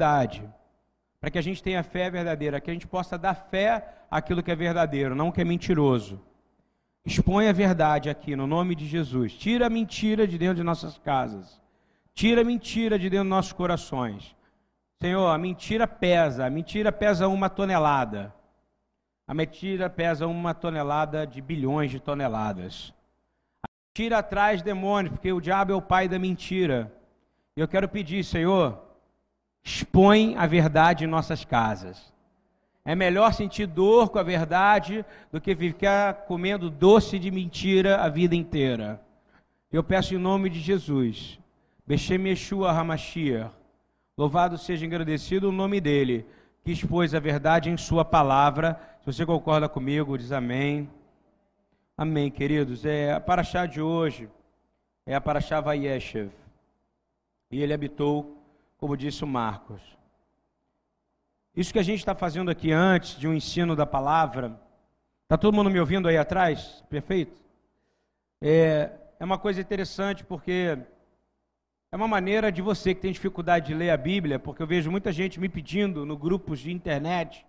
verdade. Para que a gente tenha fé verdadeira, que a gente possa dar fé àquilo que é verdadeiro, não que é mentiroso. Expõe a verdade aqui, no nome de Jesus. Tira a mentira de dentro de nossas casas. Tira a mentira de dentro dos nossos corações. Senhor, a mentira pesa. A mentira pesa uma tonelada. A mentira pesa uma tonelada de bilhões de toneladas. A mentira traz demônios, porque o diabo é o pai da mentira. E eu quero pedir, Senhor, expõe a verdade em nossas casas. É melhor sentir dor com a verdade do que ficar comendo doce de mentira a vida inteira. Eu peço em nome de Jesus. Beshem Yeshua Hamashiach. Louvado seja engrandecido o nome dele, que expôs a verdade em sua palavra. Se você concorda comigo, diz amém. Amém, queridos. É a paraxá de hoje é a paraxá Vayeshev. E ele habitou, como disse o Marcos. Isso que a gente está fazendo aqui antes de um ensino da palavra, está todo mundo me ouvindo aí atrás? Perfeito? É, é uma coisa interessante porque é uma maneira de você que tem dificuldade de ler a Bíblia, porque eu vejo muita gente me pedindo no grupos de internet.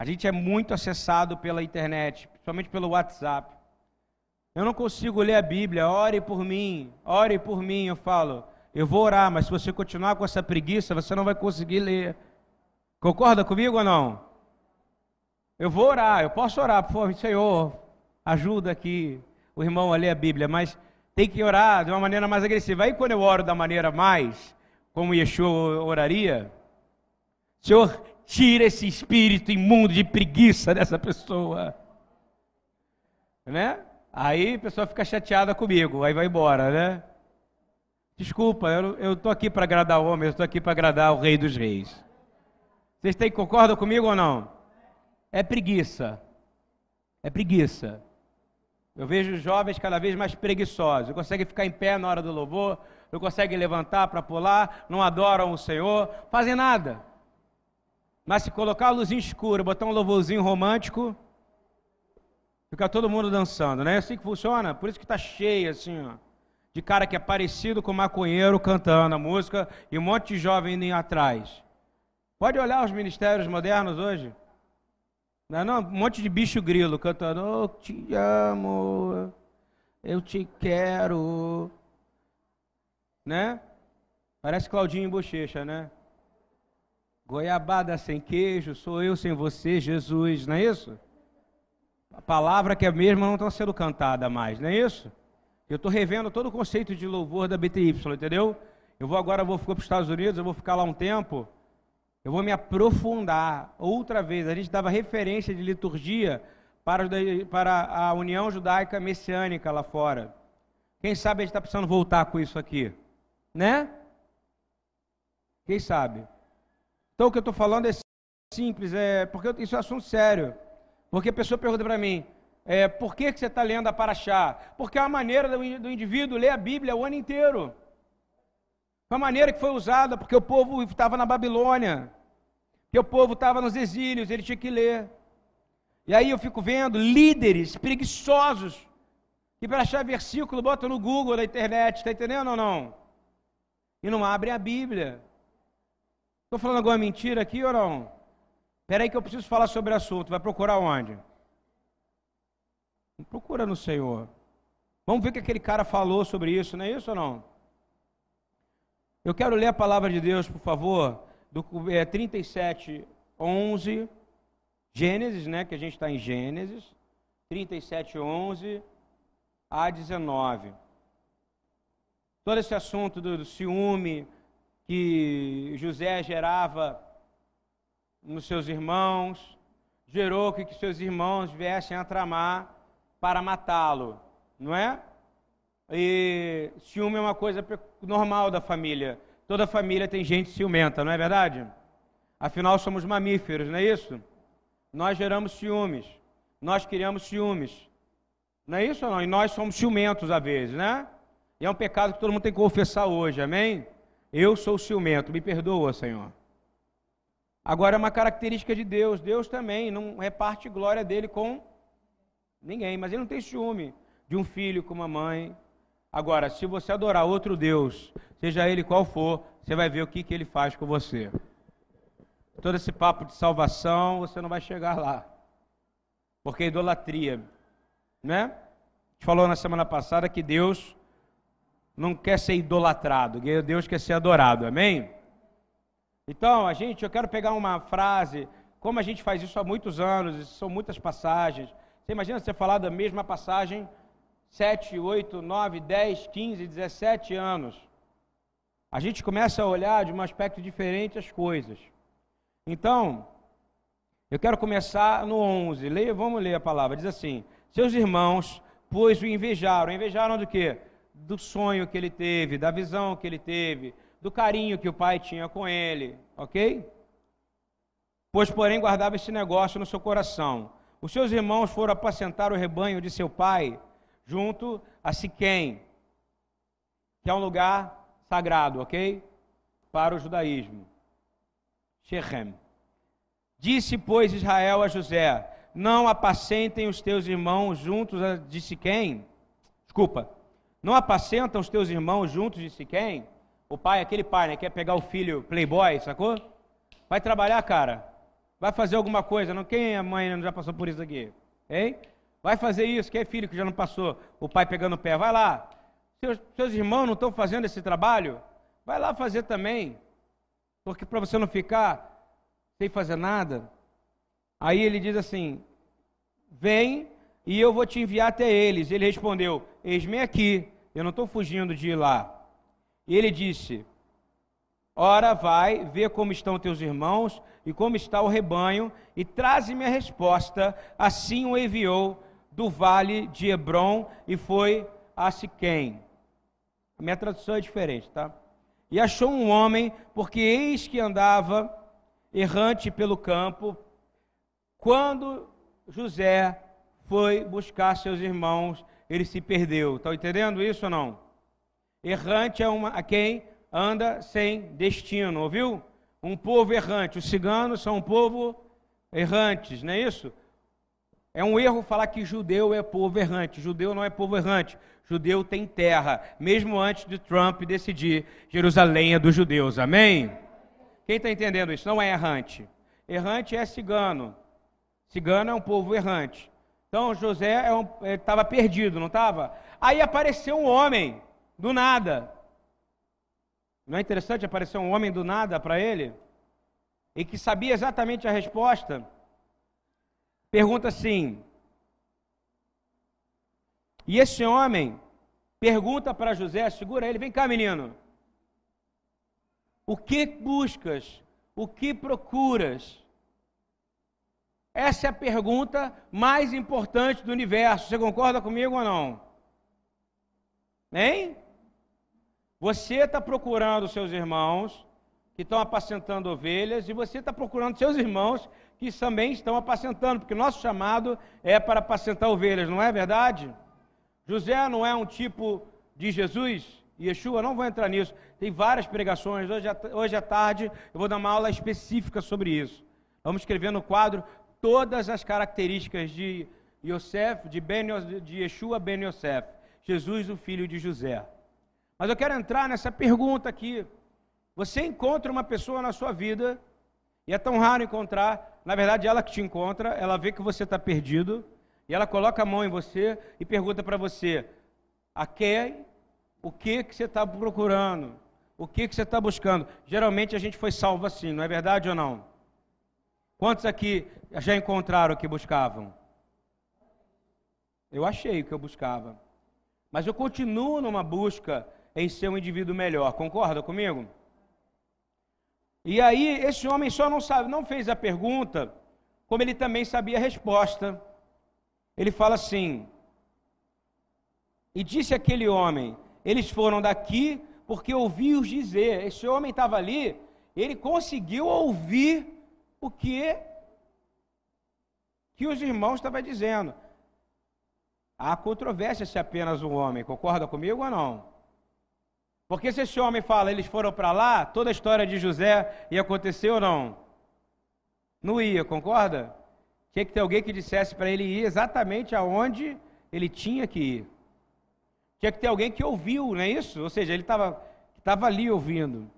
A gente é muito acessado pela internet, principalmente pelo WhatsApp. Eu não consigo ler a Bíblia, ore por mim, ore por mim. Eu falo, eu vou orar, mas se você continuar com essa preguiça, você não vai conseguir ler. Concorda comigo ou não? Eu vou orar, eu posso orar, por favor, Senhor, ajuda aqui o irmão a ler a Bíblia, mas tem que orar de uma maneira mais agressiva. Aí quando eu oro da maneira mais, como Yeshua oraria, Senhor, tira esse espírito imundo de preguiça dessa pessoa. Né? Aí a pessoa fica chateada comigo, aí vai embora, né? Desculpa, eu estou aqui para agradar o homem, eu estou aqui para agradar o rei dos reis. Vocês têm, concordam comigo ou não? É preguiça. É preguiça. Eu vejo jovens cada vez mais preguiçosos. Não conseguem ficar em pé na hora do louvor, não conseguem levantar para pular, não adoram o Senhor, fazem nada. Mas se colocar a luzinha escura, botar um louvorzinho romântico, fica todo mundo dançando, não é assim que funciona? Por isso que está cheio assim, ó, de cara que é parecido com maconheiro cantando a música e um monte de jovem indo atrás. Pode olhar os ministérios modernos hoje. Não, é não, um monte de bicho grilo cantando, oh, te amo, eu te quero. Né? Parece Claudinho em bochecha, né? Goiabada sem queijo, sou eu sem você, Jesus, não é isso? A palavra que é mesma não está sendo cantada mais, não é isso? Eu estou revendo todo o conceito de louvor da BTY, entendeu? Eu vou agora, vou ficar para os Estados Unidos, eu vou ficar lá um tempo. Eu vou me aprofundar outra vez. A gente dava referência de liturgia para, para a União Judaica Messiânica lá fora. Quem sabe a gente está precisando voltar com isso aqui, né? Quem sabe? Então o que eu estou falando é simples, é porque isso é assunto sério. Porque a pessoa pergunta para mim, é, por que, que você está lendo a Paraxá? Porque é a maneira do, indivíduo ler a Bíblia o ano inteiro. Foi a maneira que foi usada, porque o povo estava na Babilônia que o povo estava nos exílios, ele tinha que ler. E aí eu fico vendo líderes preguiçosos que para achar versículo botam no Google, na internet, está entendendo ou não? E não abrem a Bíblia. Estou falando alguma mentira aqui ou não? Espera aí que eu preciso falar sobre o assunto. Vai procurar onde? Procura no Senhor. Vamos ver o que aquele cara falou sobre isso, não é isso ou não? Eu quero ler a palavra de Deus, por favor, do é, 37, 11, Gênesis, né, que a gente está em Gênesis, 37, 11 a 19. Todo esse assunto do, do ciúme que José gerava nos seus irmãos, gerou que, que seus irmãos viessem a tramar para matá-lo, não é? E ciúme é uma coisa normal da família. Toda família tem gente ciumenta, não é verdade? Afinal, somos mamíferos, não é isso? Nós geramos ciúmes. Nós criamos ciúmes. Não é isso ou não? E nós somos ciumentos às vezes, né? E é um pecado que todo mundo tem que confessar hoje, amém? Eu sou ciumento, me perdoa, Senhor. Agora é uma característica de Deus. Deus também não reparte glória dele com ninguém, mas ele não tem ciúme de um filho com uma mãe. Agora, se você adorar outro Deus, seja ele qual for, você vai ver o que, que ele faz com você. todo esse papo de salvação, você não vai chegar lá. Porque é idolatria, né? A gente falou na semana passada que Deus não quer ser idolatrado, Deus quer ser adorado, amém? Então, a gente, eu quero pegar uma frase, como a gente faz isso há muitos anos, são muitas passagens. Você imagina você falar da mesma passagem 7, 8, 9, 10, 15, 17 anos. A gente começa a olhar de um aspecto diferente as coisas. Então, eu quero começar no 11. Leia, vamos ler a palavra. Diz assim: Seus irmãos, pois o invejaram. Invejaram do quê? Do sonho que ele teve, da visão que ele teve, do carinho que o pai tinha com ele, ok? Pois, porém, guardava esse negócio no seu coração. Os seus irmãos foram apacentar o rebanho de seu pai junto a Siquém, que é um lugar sagrado, ok? Para o judaísmo. Shechem. Disse, pois, Israel a José: Não apacentem os teus irmãos juntos de Siquém. Desculpa. Não apacentam os teus irmãos juntos de Siquém? O pai, aquele pai, né, quer pegar o filho playboy, sacou? Vai trabalhar, cara. Vai fazer alguma coisa. Não quem a mãe não já passou por isso aqui? Hein? Vai fazer isso. Quem é filho que já não passou? O pai pegando o pé. Vai lá. Seus, seus irmãos não estão fazendo esse trabalho? Vai lá fazer também. Porque para você não ficar sem fazer nada. Aí ele diz assim: Vem e eu vou te enviar até eles. Ele respondeu: Eis-me aqui. Eu não estou fugindo de ir lá. E ele disse: Ora, vai, vê como estão teus irmãos e como está o rebanho, e traze-me a resposta. Assim o enviou do vale de Hebron e foi a Siquém. A minha tradução é diferente, tá? E achou um homem, porque eis que andava errante pelo campo, quando José foi buscar seus irmãos, ele se perdeu. Estão entendendo isso ou não? Errante é uma, a quem anda sem destino, ouviu? Um povo errante. Os ciganos são um povo errantes, não é isso? É um erro falar que judeu é povo errante. Judeu não é povo errante. Judeu tem terra, mesmo antes de Trump decidir Jerusalém é dos judeus. Amém? Quem está entendendo isso? Não é errante. Errante é cigano. Cigano é um povo errante. Então José estava é um, perdido, não estava? Aí apareceu um homem, do nada. Não é interessante aparecer um homem do nada para ele? E que sabia exatamente a resposta? pergunta assim. E esse homem pergunta para José, segura ele, vem cá, menino. O que buscas? O que procuras? Essa é a pergunta mais importante do universo. Você concorda comigo ou não? Hein? Você está procurando seus irmãos que estão apacentando ovelhas e você está procurando seus irmãos que também estão apacentando, porque nosso chamado é para apacentar ovelhas, não é verdade? José não é um tipo de Jesus, Yeshua, não vou entrar nisso, tem várias pregações, hoje, hoje à tarde eu vou dar uma aula específica sobre isso. Vamos escrever no quadro todas as características de Yosef, de, ben, de Yeshua ben Yosef, Jesus, o filho de José. Mas eu quero entrar nessa pergunta aqui. Você encontra uma pessoa na sua vida, e é tão raro encontrar, na verdade, ela que te encontra, ela vê que você está perdido, e ela coloca a mão em você e pergunta para você: a quem, o que, que você está procurando? O que, que você está buscando? Geralmente a gente foi salvo assim, não é verdade ou não? Quantos aqui já encontraram o que buscavam? Eu achei o que eu buscava. Mas eu continuo numa busca em ser um indivíduo melhor. Concorda comigo? E aí, esse homem só não sabe, não fez a pergunta, como ele também sabia a resposta. Ele fala assim: E disse aquele homem: Eles foram daqui porque ouvi-os dizer. Esse homem estava ali, ele conseguiu ouvir o que que os irmãos estavam dizendo. Há controvérsia se apenas um homem, concorda comigo ou não? Porque se esse homem fala, eles foram para lá, toda a história de José ia acontecer ou não? Não ia, concorda? Tinha que ter alguém que dissesse para ele ir exatamente aonde ele tinha que ir. Tinha que ter alguém que ouviu, não é isso? Ou seja, ele estava ali ouvindo.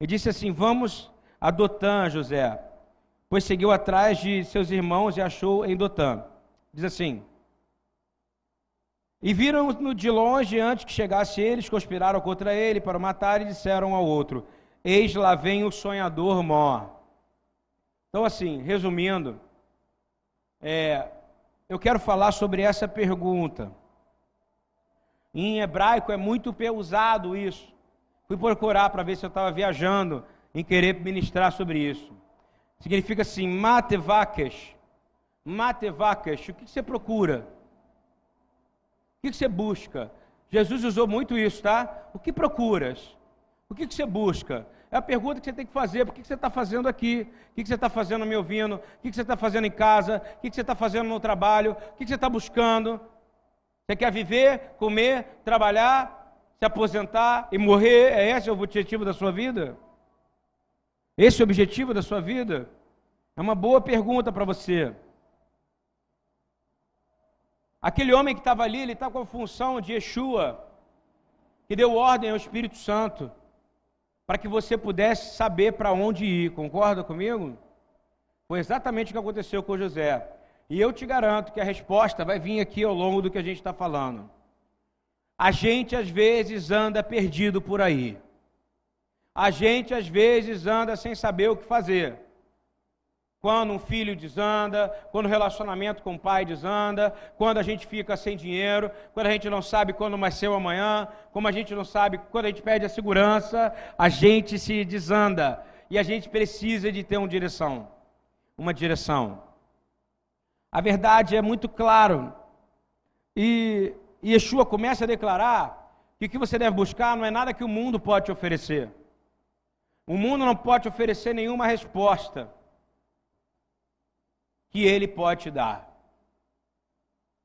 Ele disse assim: Vamos a Dotã, José. pois seguiu atrás de seus irmãos e achou em Dotã. Diz assim: E viram-no de longe antes que chegasse eles, conspiraram contra ele para matar e disseram ao outro: Eis lá vem o sonhador Mó. Então, assim, resumindo, é, eu quero falar sobre essa pergunta. Em hebraico é muito usado isso. Fui procurar para ver se eu estava viajando em querer ministrar sobre isso. Significa assim, matevakesh. Matevakesh. O que você procura? O que você busca? Jesus usou muito isso, tá? O que procuras? O que você busca? É a pergunta que você tem que fazer. Por que você está fazendo aqui? O que você está fazendo me ouvindo? O que você está fazendo em casa? O que você está fazendo no trabalho? O que você está buscando? Você quer viver, comer, trabalhar, se aposentar e morrer? É esse o objetivo da sua vida? Esse é o objetivo da sua vida? É uma boa pergunta para você. Aquele homem que estava ali, ele está com a função de Yeshua, que deu ordem ao Espírito Santo para que você pudesse saber para onde ir. Concorda comigo? Foi exatamente o que aconteceu com José. E eu te garanto que a resposta vai vir aqui ao longo do que a gente está falando. A gente às vezes anda perdido por aí. A gente às vezes anda sem saber o que fazer quando um filho desanda, quando o relacionamento com o pai desanda, quando a gente fica sem dinheiro, quando a gente não sabe quando vai ser o amanhã, como a gente não sabe quando a gente perde a segurança, a gente se desanda e a gente precisa de ter uma direção, uma direção. A verdade é muito claro e Yeshua começa a declarar que o que você deve buscar não é nada que o mundo pode te oferecer. O mundo não pode oferecer nenhuma resposta que ele pode te dar.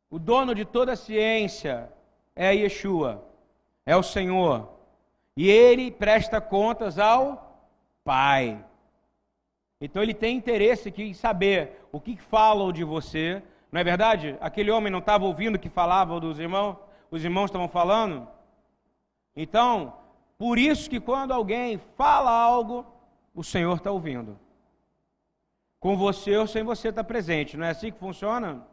O dono de toda a ciência é Yeshua, é o Senhor. E ele presta contas ao Pai. Então ele tem interesse em saber o que falam de você. Não é verdade? Aquele homem não estava ouvindo o que falavam dos irmãos? Os irmãos estavam falando? Então, por isso que quando alguém fala algo, o Senhor está ouvindo com você ou sem você estar presente. Não é assim que funciona?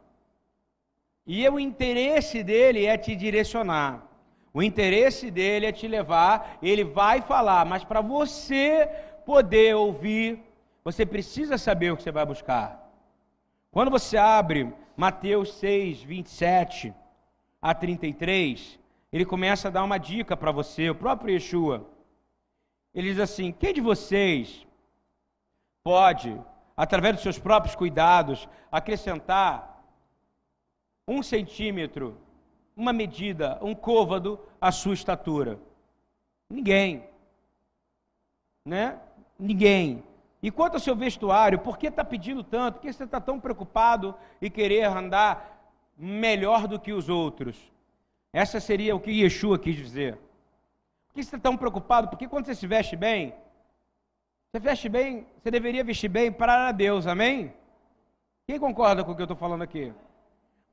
E o interesse dele é te direcionar. O interesse dele é te levar, ele vai falar, mas para você poder ouvir, você precisa saber o que você vai buscar. Quando você abre Mateus 6, 27 a 33, ele começa a dar uma dica para você, o próprio Yeshua. Ele diz assim: Quem de vocês pode através dos seus próprios cuidados, acrescentar um centímetro, uma medida, um côvado à sua estatura? Ninguém. Né? Ninguém. E quanto ao seu vestuário, por que está pedindo tanto? Por que você está tão preocupado em querer andar melhor do que os outros? Essa seria o que Yeshua quis dizer. Por que você está tão preocupado? Porque quando você se veste bem, você veste bem, você deveria vestir bem para Deus, amém? Quem concorda com o que eu estou falando aqui?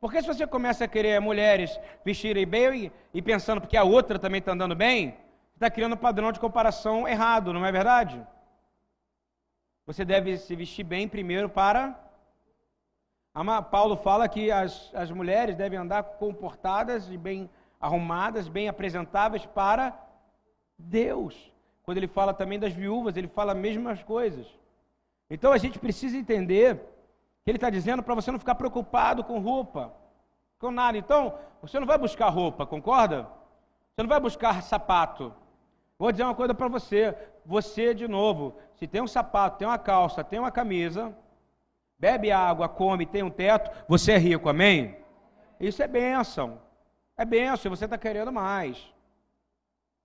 Porque se você começa a querer mulheres vestirem bem e pensando porque a outra também está andando bem, está criando um padrão de comparação errado, não é verdade? Você deve se vestir bem primeiro para. Paulo fala que as, as mulheres devem andar comportadas e bem arrumadas, bem apresentáveis para Deus. Quando ele fala também das viúvas, ele fala as mesmas coisas. Então a gente precisa entender que ele está dizendo para você não ficar preocupado com roupa, com nada. Então, você não vai buscar roupa, concorda? Você não vai buscar sapato. Vou dizer uma coisa para você. Você, de novo, se tem um sapato, tem uma calça, tem uma camisa, bebe água, come, tem um teto, você é rico, amém? Isso é bênção. É bênção, você está querendo mais.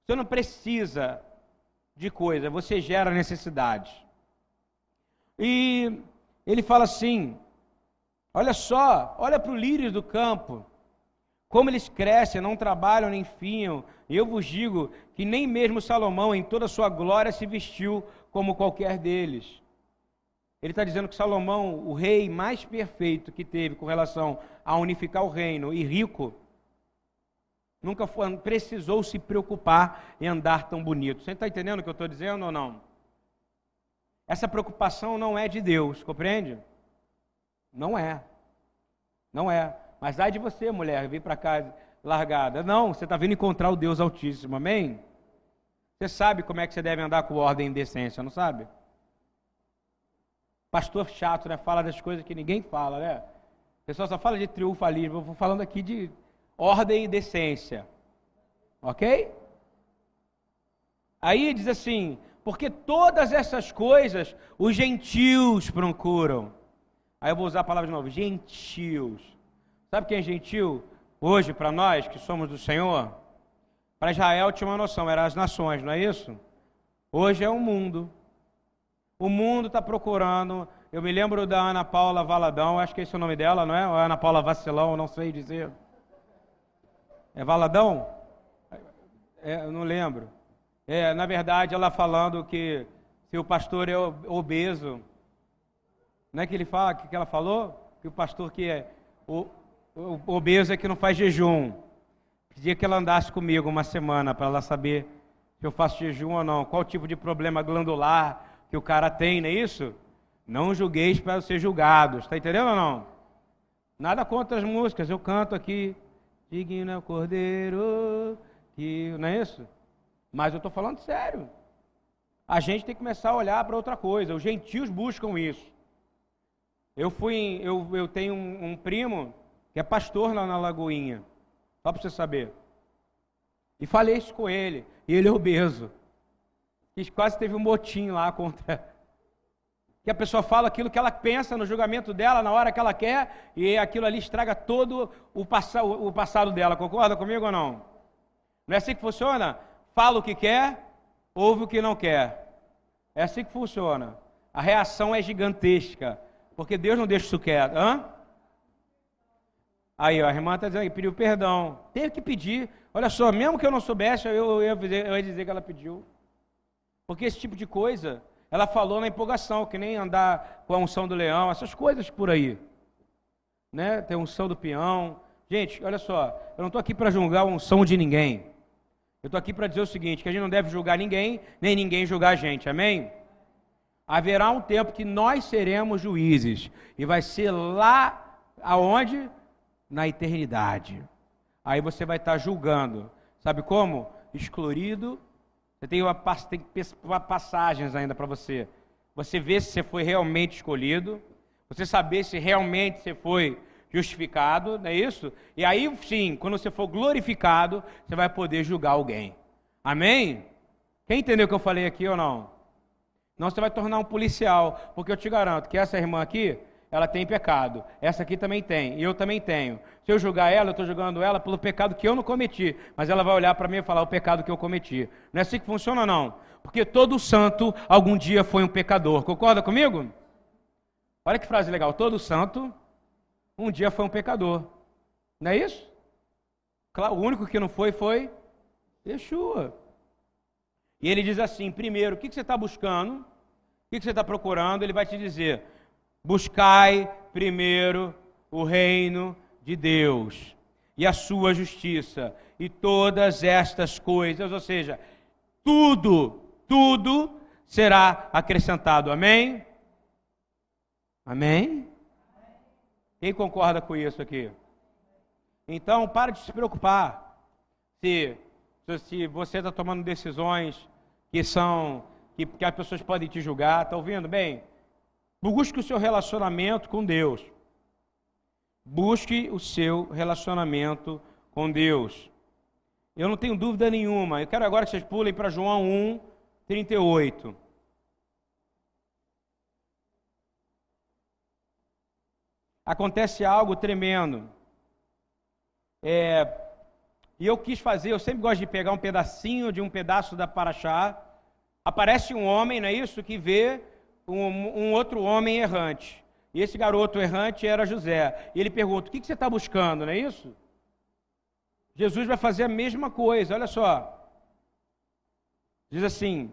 Você não precisa de coisa, você gera necessidade. E ele fala assim: olha só, olha para o lírio do campo, como eles crescem, não trabalham nem fiam. Eu vos digo que nem mesmo Salomão, em toda a sua glória, se vestiu como qualquer deles. Ele está dizendo que Salomão, o rei mais perfeito que teve com relação a unificar o reino e rico, Nunca foi, precisou se preocupar em andar tão bonito. Você está entendendo o que eu estou dizendo ou não? essa preocupação não é de Deus, compreende? Não é. Não é. Mas ai de você, mulher, vir para cá largada. Não, você está vindo encontrar o Deus Altíssimo, amém? Você sabe como é que você deve andar com ordem e decência, não sabe? Pastor chato, né? Fala das coisas que ninguém fala, né? O pessoal só fala de triunfalismo. Eu vou falando aqui de ordem e decência. Ok? Aí diz assim: porque todas essas coisas os gentios procuram. Aí eu vou usar a palavra de novo: gentios. Sabe quem é gentil? Hoje, para nós que somos do Senhor, para Israel tinha uma noção, eram as nações, não é isso? Hoje é o mundo. O mundo está procurando. Eu me lembro da Ana Paula Valadão, acho que esse é o nome dela, não é? Ou é Ana Paula Vacilão, não sei dizer. É Valadão? É, eu não lembro. É, na verdade, ela falando que se o pastor é obeso, não é que ele fala, que ela falou? Que o pastor que é o, o obeso é que não faz jejum. Pedia que ela andasse comigo uma semana para ela saber se eu faço jejum ou não, qual tipo de problema glandular que o cara tem, não é isso? Não julgueis para ser julgados, está entendendo ou não? Nada contra as músicas, eu canto aqui, digno é o cordeiro, que, não é isso? Mas eu estou falando sério. A gente tem que começar a olhar para outra coisa. Os gentios buscam isso. Eu fui, eu, eu tenho um, um primo que é pastor lá na Lagoinha, só para você saber. E falei isso com ele, e ele é obeso. E quase teve um motim lá contra. Que a pessoa fala aquilo que ela pensa no julgamento dela, na hora que ela quer, e aquilo ali estraga todo o, passa, o passado dela. Concorda comigo ou não? Não é assim que funciona? Fala o que quer, ouve o que não quer. É assim que funciona. A reação é gigantesca, porque Deus não deixa isso quieto. Hã? Aí, ó, a irmã está dizendo que pediu perdão. Teve que pedir. Olha só, mesmo que eu não soubesse, eu, eu, eu ia dizer que ela pediu. Porque esse tipo de coisa, ela falou na empolgação, que nem andar com a unção do leão, essas coisas por aí. Né? Tem unção do peão. Gente, olha só, eu não estou aqui para julgar a unção de ninguém. Eu estou aqui para dizer o seguinte: que a gente não deve julgar ninguém, nem ninguém julgar a gente, amém? Haverá um tempo que nós seremos juízes, e vai ser lá aonde? na eternidade. Aí você vai estar julgando. Sabe como? Excluído. Você tem, uma, tem passagens ainda para você. Você vê se você foi realmente escolhido. Você saber se realmente você foi justificado, não é isso? E aí sim, quando você for glorificado, você vai poder julgar alguém. Amém? Quem entendeu o que eu falei aqui ou não? Não, você vai tornar um policial, porque eu te garanto que essa irmã aqui, ela tem pecado. Essa aqui também tem, e eu também tenho. Se eu julgar ela, eu estou julgando ela pelo pecado que eu não cometi, mas ela vai olhar para mim e falar o pecado que eu cometi. Não é assim que funciona, não. Porque todo santo algum dia foi um pecador. Concorda comigo? Olha que frase legal. Todo santo um dia foi um pecador. Não é isso? Claro, o único que não foi foi Yeshua. E ele diz assim: primeiro, o que você está buscando? O que você está procurando? Ele vai te dizer: Buscai primeiro o reino de Deus e a sua justiça, e todas estas coisas, ou seja, tudo, tudo será acrescentado. Amém? Amém? Quem concorda com isso aqui? Então, para de se preocupar se, se você está tomando decisões que são que, que as pessoas podem te julgar. Está ouvindo bem? Busque o seu relacionamento com Deus. Busque o seu relacionamento com Deus. Eu não tenho dúvida nenhuma. Eu quero agora que vocês pulem para João 1, 38. Acontece algo tremendo. É, e eu quis fazer, eu sempre gosto de pegar um pedacinho de um pedaço da Paraxá. Aparece um homem, não é isso? Que vê um, um outro homem errante. E esse garoto errante era José. E ele pergunta: O que, que você está buscando, não é isso? Jesus vai fazer a mesma coisa, olha só. Diz assim,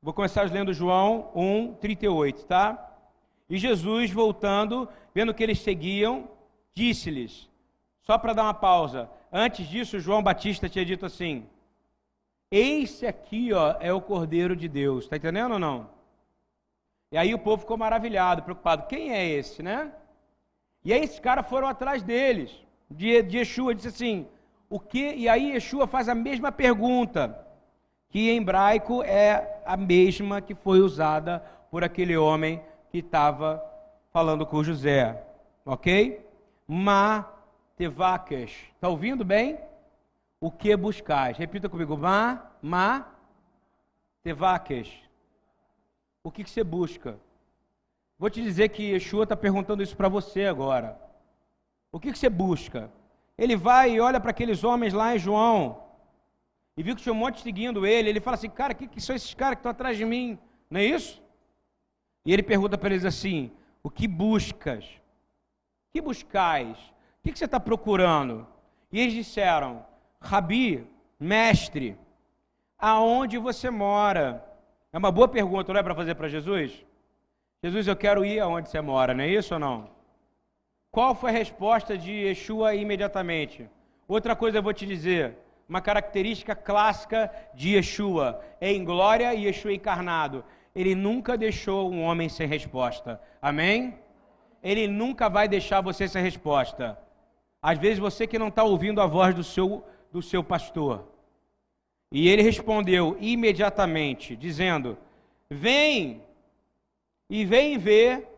vou começar lendo João 1, 38, tá? E Jesus, voltando, vendo que eles seguiam, disse-lhes, só para dar uma pausa, antes disso, João Batista tinha dito assim: Esse aqui, ó, é o Cordeiro de Deus, está entendendo ou não? E aí o povo ficou maravilhado, preocupado. Quem é esse, né? E aí esses caras foram atrás deles, de, de Yeshua, disse assim, o que? E aí Yeshua faz a mesma pergunta, que em hebraico é a mesma que foi usada por aquele homem que estava falando com José. Ok? Ma tevakesh. Está ouvindo bem? O que buscais? Repita comigo. Ma, ma tevakesh. O que, que você busca? Vou te dizer que Yeshua está perguntando isso para você agora. O que, que você busca? Ele vai e olha para aqueles homens lá em João e viu que tinha um monte seguindo ele. Ele fala assim: Cara, o que, que são esses caras que estão atrás de mim? Não é isso? E ele pergunta para eles assim: O que buscas? O que buscais? O que, que você está procurando? E eles disseram: Rabi, mestre, aonde você mora? É uma boa pergunta, não é para fazer para Jesus? Jesus, eu quero ir aonde você mora, não é isso ou não? Qual foi a resposta de Yeshua imediatamente? Outra coisa eu vou te dizer, uma característica clássica de Yeshua, é em glória e Yeshua encarnado. Ele nunca deixou um homem sem resposta. Amém? Ele nunca vai deixar você sem resposta. Às vezes você que não está ouvindo a voz do seu, do seu pastor. E ele respondeu imediatamente, dizendo: Vem e vem ver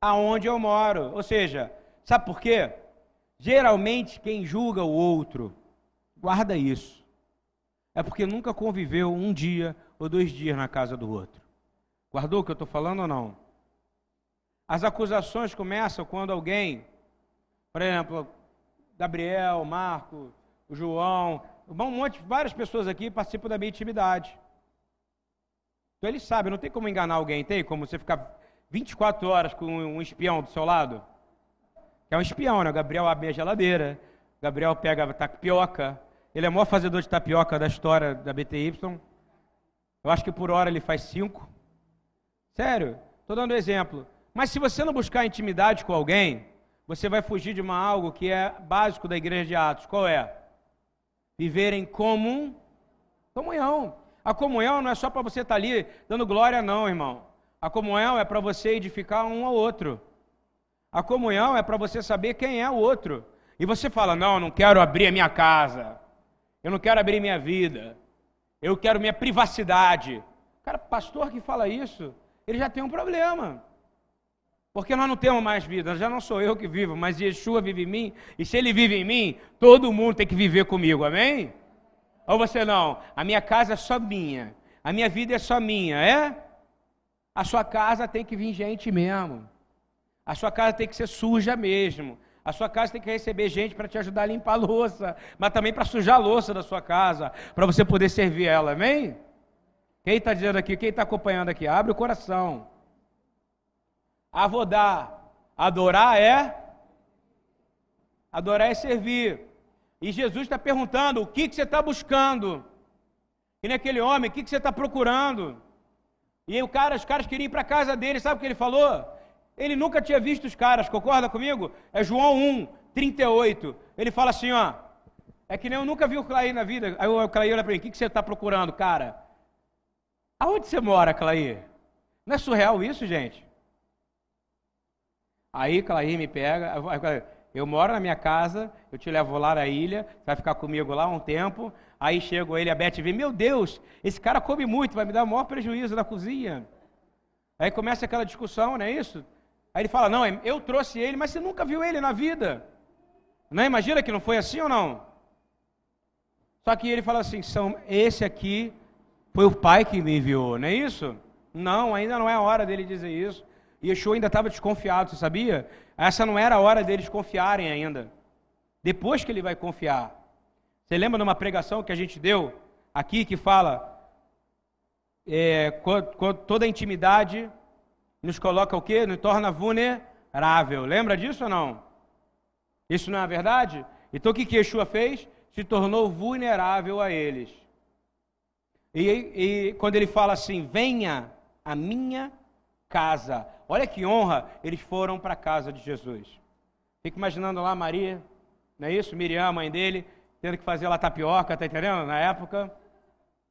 aonde eu moro. Ou seja, sabe por quê? Geralmente quem julga o outro, guarda isso. É porque nunca conviveu um dia ou dois dias na casa do outro. Guardou o que eu estou falando ou não? As acusações começam quando alguém, por exemplo, Gabriel, Marco, João, um monte, várias pessoas aqui participam da minha intimidade. Então ele sabe, não tem como enganar alguém, tem como você ficar 24 horas com um espião do seu lado? É um espião, né? O Gabriel abre a geladeira, o Gabriel pega tapioca, ele é o maior fazedor de tapioca da história da BTY. Eu acho que por hora ele faz cinco. Sério, estou dando exemplo. Mas se você não buscar intimidade com alguém, você vai fugir de uma algo que é básico da igreja de Atos. Qual é? Viver em comum, comunhão. A comunhão não é só para você estar tá ali dando glória, não, irmão. A comunhão é para você edificar um ao outro. A comunhão é para você saber quem é o outro. E você fala: Não, não quero abrir a minha casa. Eu não quero abrir minha vida. Eu quero minha privacidade. Cara, pastor que fala isso, ele já tem um problema. Porque nós não temos mais vida, já não sou eu que vivo, mas Yeshua vive em mim, e se ele vive em mim, todo mundo tem que viver comigo, amém? Ou você não? A minha casa é só minha, a minha vida é só minha, é? A sua casa tem que vir gente mesmo, a sua casa tem que ser suja mesmo, a sua casa tem que receber gente para te ajudar a limpar a louça, mas também para sujar a louça da sua casa, para você poder servir ela, amém? Quem está dizendo aqui, quem está acompanhando aqui, abre o coração. Avodar, adorar é adorar é servir. E Jesus está perguntando: o que, que você está buscando? E naquele homem, o que, que você está procurando? E o cara, os caras queriam ir para casa dele, sabe o que ele falou? Ele nunca tinha visto os caras, concorda comigo? É João 1, 38. Ele fala assim: ó, é que nem eu nunca vi o Clay na vida. Aí o Clay olha para mim: o que, que você está procurando, cara? Aonde você mora, Clay? Não é surreal isso, gente? Aí Clair me pega, eu moro na minha casa, eu te levo lá na ilha, vai ficar comigo lá um tempo. Aí chego ele, a Beth vê, meu Deus, esse cara come muito, vai me dar o maior prejuízo na cozinha. Aí começa aquela discussão, não é isso? Aí ele fala, não, eu trouxe ele, mas você nunca viu ele na vida. Não imagina que não foi assim ou não? Só que ele fala assim, são, esse aqui foi o pai que me enviou, não é isso? Não, ainda não é a hora dele dizer isso. Yeshua ainda estava desconfiado, você sabia? Essa não era a hora deles confiarem ainda. Depois que ele vai confiar. Você lembra de uma pregação que a gente deu aqui que fala é, toda a intimidade nos coloca o quê? Nos torna vulnerável. Lembra disso ou não? Isso não é verdade? Então o que, que Yeshua fez? Se tornou vulnerável a eles. E, e quando ele fala assim, venha a minha casa. Olha que honra, eles foram para a casa de Jesus. Fica imaginando lá Maria, não é isso? Miriam, mãe dele, tendo que fazer lá tapioca, tá entendendo? Na época,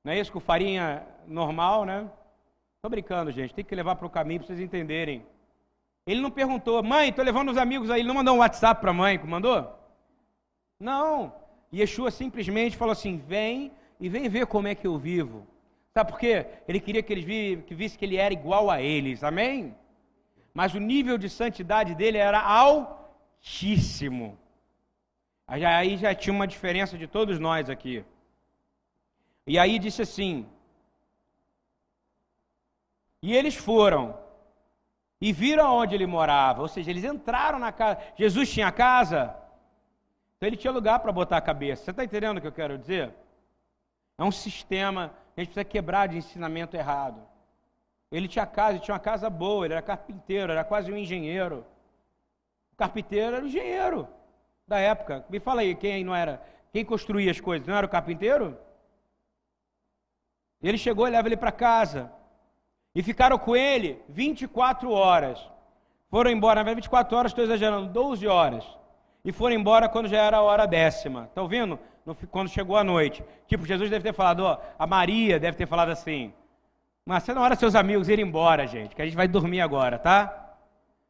não é isso? Com farinha normal, né? Tô brincando, gente. Tem que levar para o caminho para vocês entenderem. Ele não perguntou, mãe, tô levando os amigos aí. Ele não mandou um WhatsApp para a mãe, mandou? Não. Yeshua simplesmente falou assim: vem e vem ver como é que eu vivo. Sabe por quê? Ele queria que eles vi, que ele era igual a eles. Amém? Mas o nível de santidade dele era altíssimo. Aí já tinha uma diferença de todos nós aqui. E aí disse assim: E eles foram e viram onde ele morava, ou seja, eles entraram na casa. Jesus tinha casa, então ele tinha lugar para botar a cabeça. Você está entendendo o que eu quero dizer? É um sistema a gente precisa quebrar de ensinamento errado. Ele tinha casa, ele tinha uma casa boa, ele era carpinteiro, era quase um engenheiro. O carpinteiro era o engenheiro da época. Me fala aí, quem não era? Quem construía as coisas? Não era o carpinteiro? Ele chegou e leva ele para casa. E ficaram com ele 24 horas. Foram embora, na 24 horas, estou exagerando, 12 horas. E foram embora quando já era a hora décima. Está ouvindo? Quando chegou a noite. Tipo, Jesus deve ter falado, ó, a Maria deve ter falado assim. Mas você não hora seus amigos irem embora, gente, que a gente vai dormir agora, tá?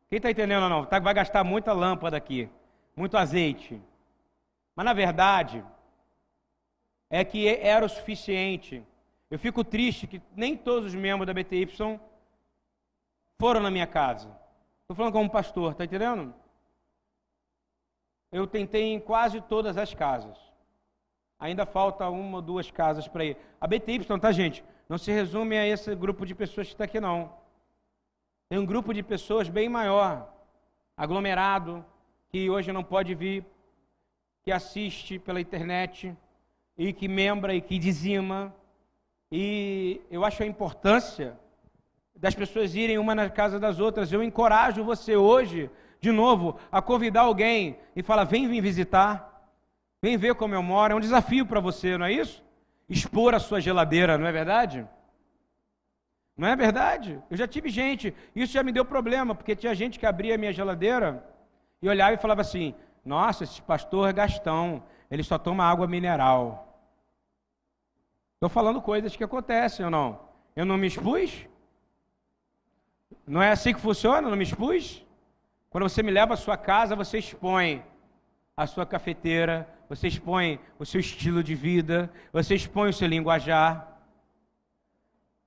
Quem está entendendo ou não? Tá, vai gastar muita lâmpada aqui muito azeite. Mas na verdade, é que era o suficiente. Eu fico triste que nem todos os membros da BTY foram na minha casa. Estou falando como pastor, está entendendo? Eu tentei em quase todas as casas. Ainda falta uma ou duas casas para ir. A BTY, tá, gente? Não se resume a esse grupo de pessoas que está aqui, não. Tem um grupo de pessoas bem maior, aglomerado, que hoje não pode vir, que assiste pela internet e que membra e que dizima. E eu acho a importância das pessoas irem uma na casa das outras. Eu encorajo você hoje, de novo, a convidar alguém e falar: vem visitar, vem ver como eu moro. É um desafio para você, não é isso? Expor a sua geladeira, não é verdade? Não é verdade? Eu já tive gente, isso já me deu problema, porque tinha gente que abria a minha geladeira e olhava e falava assim: Nossa, esse pastor é gastão, ele só toma água mineral. Estou falando coisas que acontecem ou não? Eu não me expus? Não é assim que funciona? Eu não me expus? Quando você me leva à sua casa, você expõe a sua cafeteira, você expõe o seu estilo de vida, você expõe o seu linguajar.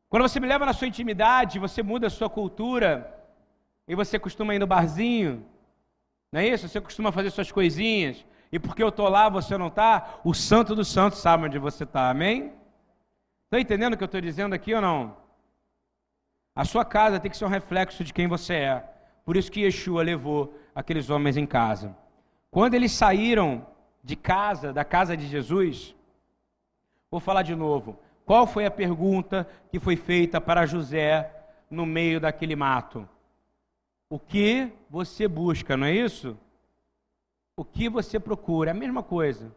Quando você me leva na sua intimidade, você muda a sua cultura e você costuma ir no barzinho, não é isso? Você costuma fazer suas coisinhas. E porque eu estou lá, você não está, o santo dos santos sabe onde você está. Amém? Está entendendo o que eu estou dizendo aqui ou não? A sua casa tem que ser um reflexo de quem você é. Por isso que Yeshua levou aqueles homens em casa. Quando eles saíram de casa, da casa de Jesus, vou falar de novo. Qual foi a pergunta que foi feita para José no meio daquele mato? O que você busca, não é isso? O que você procura, é a mesma coisa.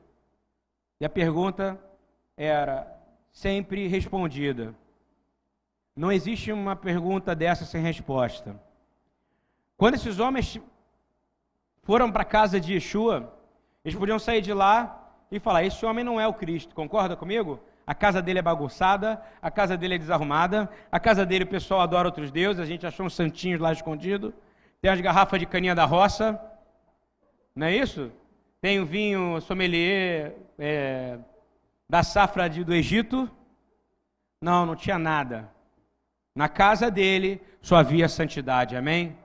E a pergunta era sempre respondida. Não existe uma pergunta dessa sem resposta. Quando esses homens foram para a casa de Yeshua, eles podiam sair de lá e falar: Esse homem não é o Cristo, concorda comigo? A casa dele é bagunçada, a casa dele é desarrumada, a casa dele o pessoal adora outros deuses, a gente achou uns santinhos lá escondidos. Tem as garrafas de caninha da roça, não é isso? Tem o vinho sommelier é, da safra de, do Egito. Não, não tinha nada. Na casa dele só havia santidade, amém?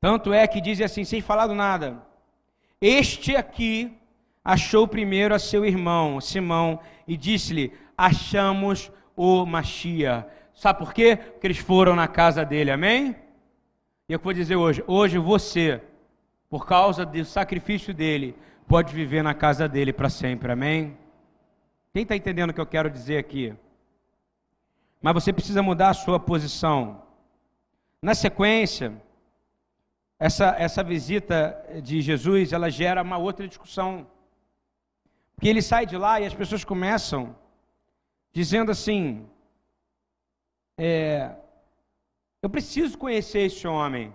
Tanto é que diz assim, sem falar do nada: Este aqui achou primeiro a seu irmão, Simão, e disse-lhe: Achamos o Machia. Sabe por quê? Porque eles foram na casa dele, amém? E eu vou dizer hoje: hoje você, por causa do sacrifício dele, pode viver na casa dele para sempre, amém? Quem está entendendo o que eu quero dizer aqui? Mas você precisa mudar a sua posição. Na sequência, essa, essa visita de Jesus, ela gera uma outra discussão. Porque ele sai de lá e as pessoas começam dizendo assim: é, eu preciso conhecer esse homem.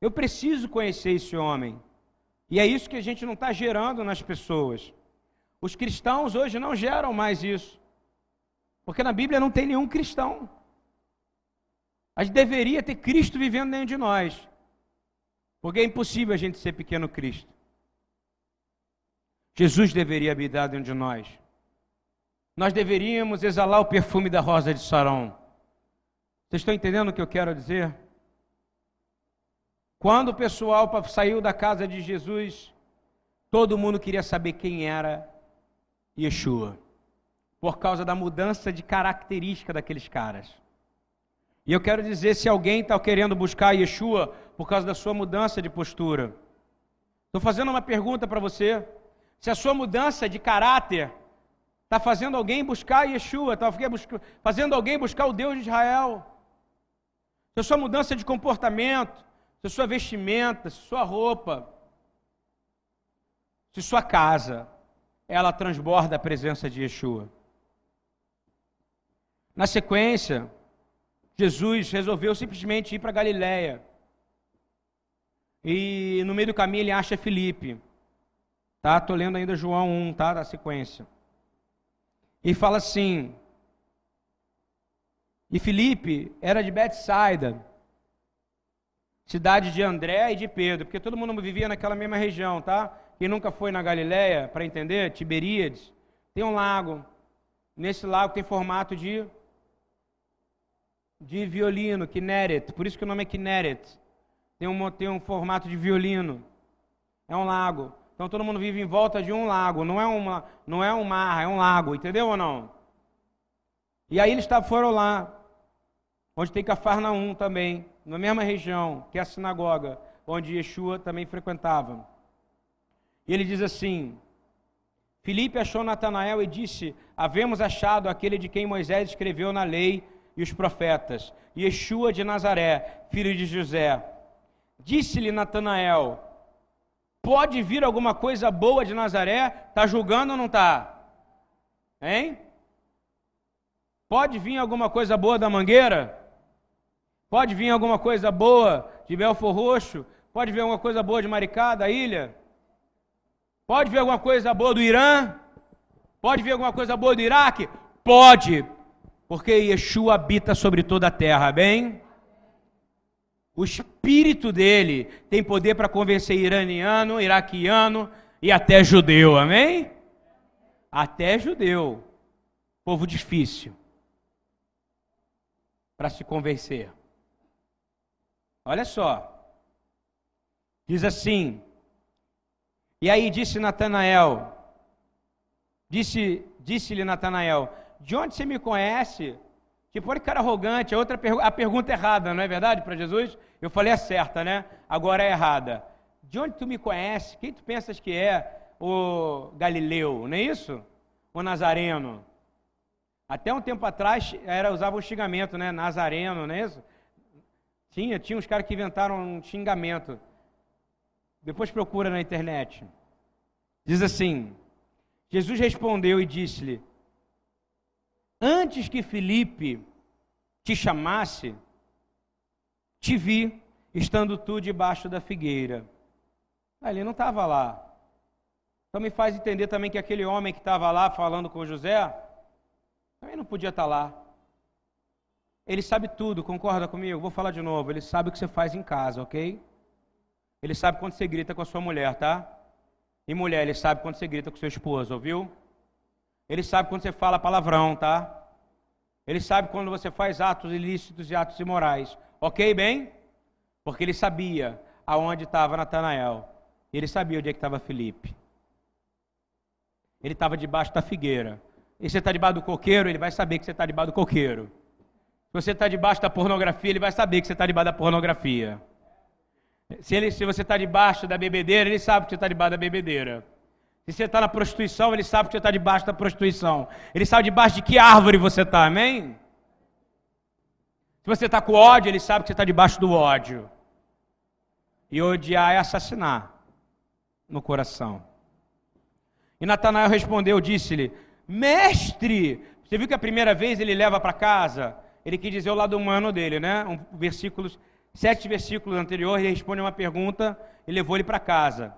Eu preciso conhecer esse homem. E é isso que a gente não está gerando nas pessoas. Os cristãos hoje não geram mais isso. Porque na Bíblia não tem nenhum cristão. Gente deveria ter Cristo vivendo dentro de nós. Porque é impossível a gente ser pequeno Cristo. Jesus deveria habitar dentro de nós. Nós deveríamos exalar o perfume da rosa de Sarão. Vocês estão entendendo o que eu quero dizer? Quando o pessoal saiu da casa de Jesus, todo mundo queria saber quem era Yeshua, por causa da mudança de característica daqueles caras. E eu quero dizer: se alguém está querendo buscar Yeshua por causa da sua mudança de postura, estou fazendo uma pergunta para você. Se a sua mudança de caráter está fazendo alguém buscar Yeshua, está fazendo alguém buscar o Deus de Israel, se a sua mudança de comportamento, se sua vestimenta, se sua roupa, se sua casa, ela transborda a presença de Yeshua. Na sequência, Jesus resolveu simplesmente ir para Galiléia. E no meio do caminho ele acha Felipe. Tá? Tô lendo ainda João 1, tá? Da sequência. E fala assim: E Felipe era de Betsaida, cidade de André e de Pedro, porque todo mundo vivia naquela mesma região, tá? Quem nunca foi na Galiléia, para entender, Tiberíades, tem um lago. Nesse lago tem formato de de violino, Kinneret, por isso que o nome é Kinneret. Tem um, tem um formato de violino. É um lago. Então todo mundo vive em volta de um lago. Não é, uma, não é um mar, é um lago. Entendeu ou não? E aí eles foram lá, onde tem Cafarnaum também, na mesma região, que é a sinagoga, onde Yeshua também frequentava. E ele diz assim: Filipe achou Natanael e disse: Havemos achado aquele de quem Moisés escreveu na lei e os profetas, Yeshua de Nazaré, filho de José. Disse-lhe Natanael: Pode vir alguma coisa boa de Nazaré? Está julgando ou não está? Hein? Pode vir alguma coisa boa da Mangueira? Pode vir alguma coisa boa de Belfor Roxo? Pode vir alguma coisa boa de Maricá, da ilha? Pode vir alguma coisa boa do Irã? Pode vir alguma coisa boa do Iraque? Pode, porque Yeshua habita sobre toda a terra, bem? O espírito dele tem poder para convencer iraniano, iraquiano e até judeu, amém? Até judeu, povo difícil para se convencer. Olha só, diz assim, e aí disse Natanael, disse, disse-lhe Natanael, de onde você me conhece? Tipo, olha que cara arrogante. A outra a pergunta errada, não é verdade, para Jesus? Eu falei a certa, né? Agora é errada. De onde tu me conhece? Quem tu pensas que é o Galileu, não é isso? O Nazareno. Até um tempo atrás era, usava o xingamento, né? Nazareno, não é isso? Tinha, tinha uns caras que inventaram um xingamento. Depois procura na internet. Diz assim: Jesus respondeu e disse-lhe: Antes que Felipe te chamasse, te vi estando tu debaixo da figueira. Ele não estava lá. Então me faz entender também que aquele homem que estava lá falando com José, também não podia estar tá lá. Ele sabe tudo, concorda comigo? Vou falar de novo. Ele sabe o que você faz em casa, ok? Ele sabe quando você grita com a sua mulher, tá? E mulher, ele sabe quando você grita com seu esposo, ouviu? Ele sabe quando você fala palavrão, tá? Ele sabe quando você faz atos ilícitos e atos imorais. Ok, bem? Porque ele sabia aonde estava Natanael. Ele sabia onde é que estava Felipe. Ele estava debaixo da figueira. E você está debaixo do coqueiro, ele vai saber que você está debaixo do coqueiro. Se você está debaixo da pornografia, ele vai saber que você está debaixo da pornografia. Se, ele, se você está debaixo da bebedeira, ele sabe que você está debaixo da bebedeira. Se você está na prostituição, ele sabe que você está debaixo da prostituição. Ele sabe debaixo de que árvore você está, amém? Se você está com ódio, ele sabe que você está debaixo do ódio. E odiar é assassinar no coração. E Natanael respondeu, disse-lhe: Mestre, você viu que a primeira vez ele leva para casa? Ele quis dizer o lado humano dele, né? Um versículos, sete versículos anteriores, ele responde uma pergunta e levou ele para casa.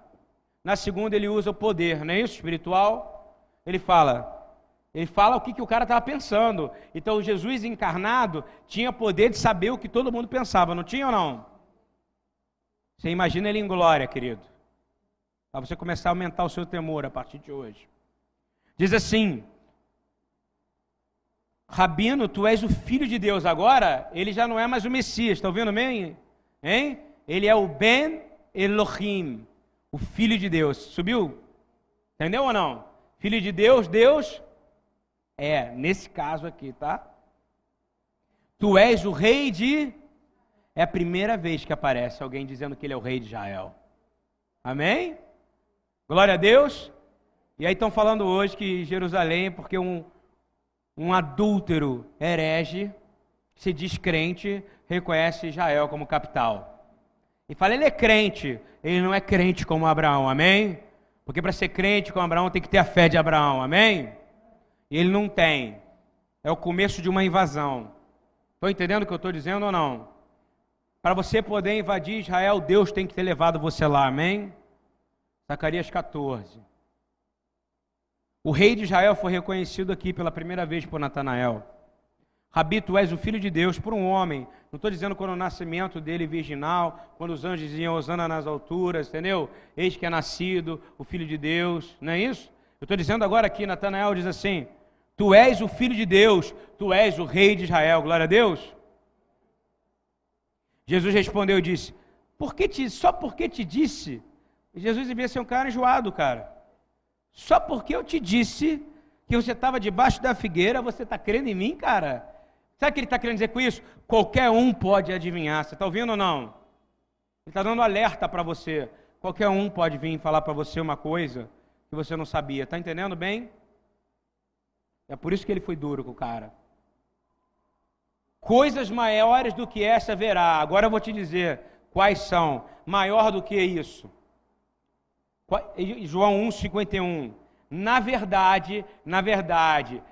Na segunda, ele usa o poder, não é isso? Espiritual. Ele fala: Ele fala o que, que o cara estava pensando. Então, Jesus encarnado tinha poder de saber o que todo mundo pensava, não tinha ou não? Você imagina ele em glória, querido. Para você começar a aumentar o seu temor a partir de hoje. Diz assim: Rabino, tu és o filho de Deus. Agora, ele já não é mais o Messias. Está ouvindo bem? Hein? Ele é o Ben Elohim, o filho de Deus. Subiu? Entendeu ou não? Filho de Deus, Deus é, nesse caso aqui, tá? Tu és o rei de. É a primeira vez que aparece alguém dizendo que ele é o rei de Israel. Amém? Glória a Deus. E aí estão falando hoje que Jerusalém, porque um, um adúltero herege, se diz crente, reconhece Israel como capital. E fala, ele é crente, ele não é crente como Abraão, amém? Porque para ser crente como Abraão tem que ter a fé de Abraão, amém? E ele não tem. É o começo de uma invasão. Estou entendendo o que eu estou dizendo ou não? Para você poder invadir Israel, Deus tem que ter levado você lá, amém? Zacarias 14. O rei de Israel foi reconhecido aqui pela primeira vez por Natanael. Rabi, tu és o filho de Deus por um homem. Não estou dizendo quando o nascimento dele virginal, quando os anjos diziam Osana nas alturas, entendeu? Eis que é nascido o filho de Deus, não é isso? Eu estou dizendo agora aqui, Natanael diz assim: Tu és o filho de Deus, tu és o rei de Israel, glória a Deus. Jesus respondeu e disse: por que te, Só porque te disse? Jesus devia ser um cara enjoado, cara. Só porque eu te disse que você estava debaixo da figueira, você está crendo em mim, cara? Sabe o que ele está querendo dizer com isso? Qualquer um pode adivinhar. Você está ouvindo ou não? Ele está dando alerta para você. Qualquer um pode vir falar para você uma coisa que você não sabia. Está entendendo bem? É por isso que ele foi duro com o cara. Coisas maiores do que essa verá. Agora eu vou te dizer quais são. Maior do que isso. João 1,51. Na verdade, na verdade,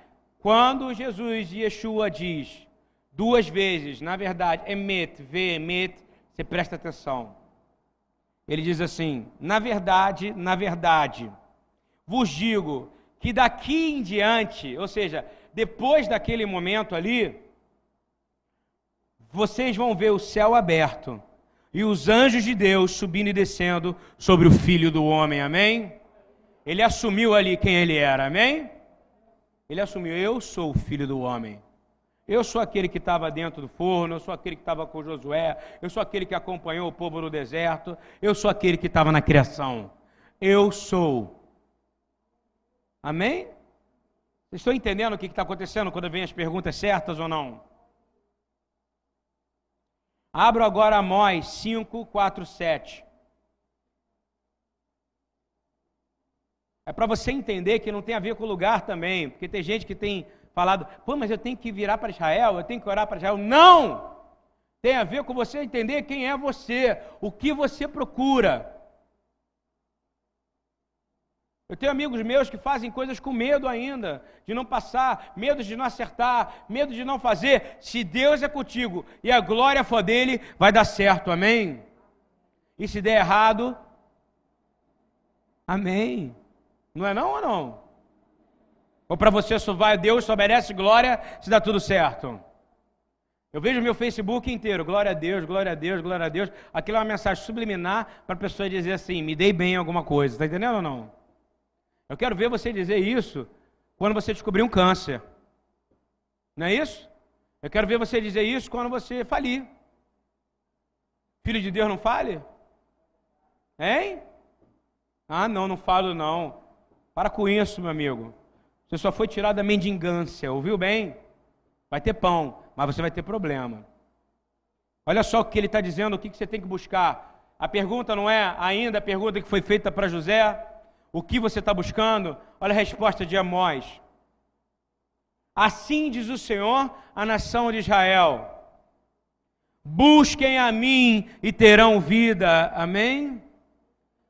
quando Jesus, Yeshua, diz duas vezes, na verdade, emet, vê, emet, você presta atenção. Ele diz assim: na verdade, na verdade, vos digo que daqui em diante, ou seja, depois daquele momento ali, vocês vão ver o céu aberto e os anjos de Deus subindo e descendo sobre o filho do homem, amém? Ele assumiu ali quem ele era, amém? Ele assumiu: Eu sou o filho do homem. Eu sou aquele que estava dentro do forno, eu sou aquele que estava com Josué, eu sou aquele que acompanhou o povo no deserto, eu sou aquele que estava na criação. Eu sou. Amém? Estão entendendo o que está acontecendo quando vem as perguntas certas ou não? Abro agora Amós 5, 4, 7. É para você entender que não tem a ver com o lugar também, porque tem gente que tem falado, pô, mas eu tenho que virar para Israel, eu tenho que orar para Israel. Não! Tem a ver com você entender quem é você, o que você procura. Eu tenho amigos meus que fazem coisas com medo ainda, de não passar, medo de não acertar, medo de não fazer. Se Deus é contigo e a glória for dele, vai dar certo, amém? E se der errado, amém. Não é não ou não? Ou para você só vai Deus, só merece glória se dá tudo certo? Eu vejo meu Facebook inteiro, glória a Deus, glória a Deus, glória a Deus. Aquilo é uma mensagem subliminar para a pessoa dizer assim, me dei bem em alguma coisa, está entendendo ou não? Eu quero ver você dizer isso quando você descobrir um câncer. Não é isso? Eu quero ver você dizer isso quando você falir. Filho de Deus não fale? Hein? Ah, não, não falo não. Para com isso, meu amigo. Você só foi tirado da mendigância, ouviu bem? Vai ter pão, mas você vai ter problema. Olha só o que ele está dizendo, o que você tem que buscar. A pergunta não é ainda a pergunta que foi feita para José, o que você está buscando? Olha a resposta de Amós. Assim diz o Senhor à nação de Israel: Busquem a mim e terão vida. Amém?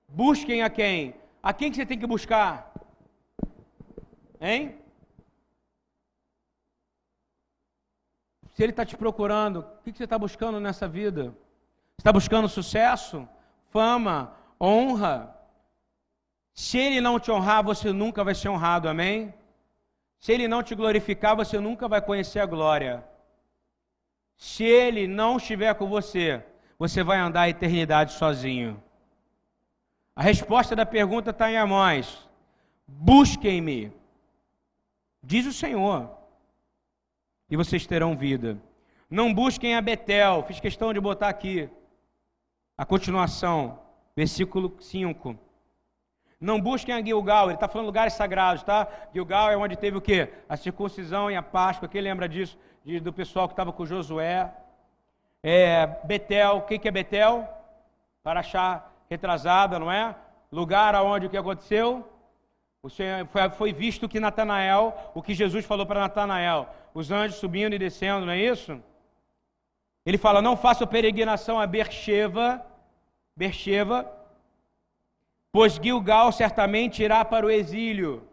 Busquem a quem? A quem que você tem que buscar? Hein? Se ele está te procurando, o que você está buscando nessa vida? Está buscando sucesso, fama, honra? Se ele não te honrar, você nunca vai ser honrado, amém? Se ele não te glorificar, você nunca vai conhecer a glória. Se ele não estiver com você, você vai andar a eternidade sozinho. A resposta da pergunta está em Amós: Busquem-me, diz o Senhor, e vocês terão vida. Não busquem a Betel, fiz questão de botar aqui a continuação, versículo 5. Não busquem a Gilgal, ele está falando lugares sagrados, tá? Gilgal é onde teve o quê? A circuncisão e a Páscoa, quem lembra disso? De, do pessoal que estava com Josué. É, Betel, o que, é Betel? Para achar retrasada, não é? Lugar aonde o que aconteceu? Foi, visto que Natanael, o que Jesus falou para Natanael, os anjos subindo e descendo, não é isso? Ele fala: não faça peregrinação a Bercheva, Bercheva, pois Gilgal certamente irá para o exílio,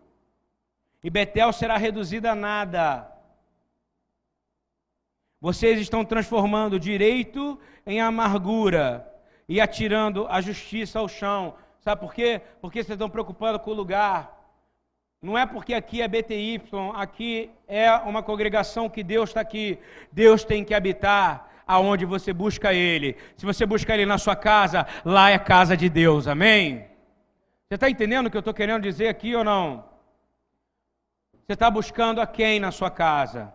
e Betel será reduzida a nada. Vocês estão transformando direito em amargura e atirando a justiça ao chão. Sabe por quê? Porque vocês estão preocupando com o lugar. Não é porque aqui é BTY, aqui é uma congregação que Deus está aqui. Deus tem que habitar aonde você busca Ele. Se você busca Ele na sua casa, lá é casa de Deus, amém? Você está entendendo o que eu estou querendo dizer aqui ou não? Você está buscando a quem na sua casa?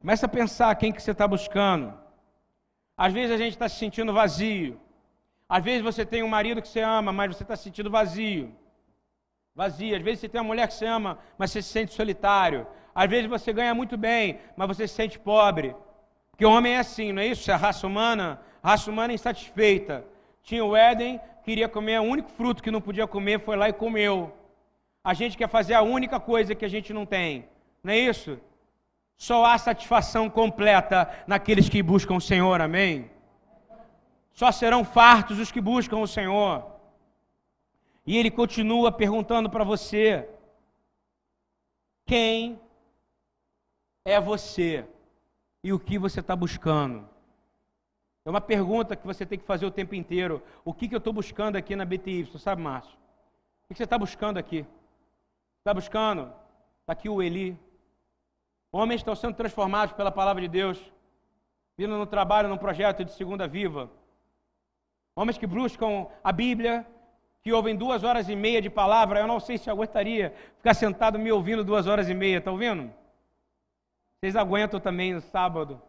Começa a pensar quem que você está buscando. Às vezes a gente está se sentindo vazio. Às vezes você tem um marido que você ama, mas você está se sentindo vazio. Vazio. Às vezes você tem uma mulher que você ama, mas você se sente solitário. Às vezes você ganha muito bem, mas você se sente pobre. Porque o homem é assim, não é isso? É a raça humana, a raça humana é insatisfeita. Tinha o Éden, queria comer o único fruto que não podia comer, foi lá e comeu. A gente quer fazer a única coisa que a gente não tem. Não é isso? Só há satisfação completa naqueles que buscam o Senhor, amém? Só serão fartos os que buscam o Senhor. E ele continua perguntando para você: quem é você e o que você está buscando? É uma pergunta que você tem que fazer o tempo inteiro. O que, que eu estou buscando aqui na BTY? Sabe, Márcio? O que você está buscando aqui? Está buscando? Está aqui o Eli. Homens estão sendo transformados pela palavra de Deus, vindo no trabalho, num projeto de segunda viva. Homens que buscam a Bíblia, que ouvem duas horas e meia de palavra. Eu não sei se aguentaria ficar sentado me ouvindo duas horas e meia, está ouvindo? Vocês aguentam também no sábado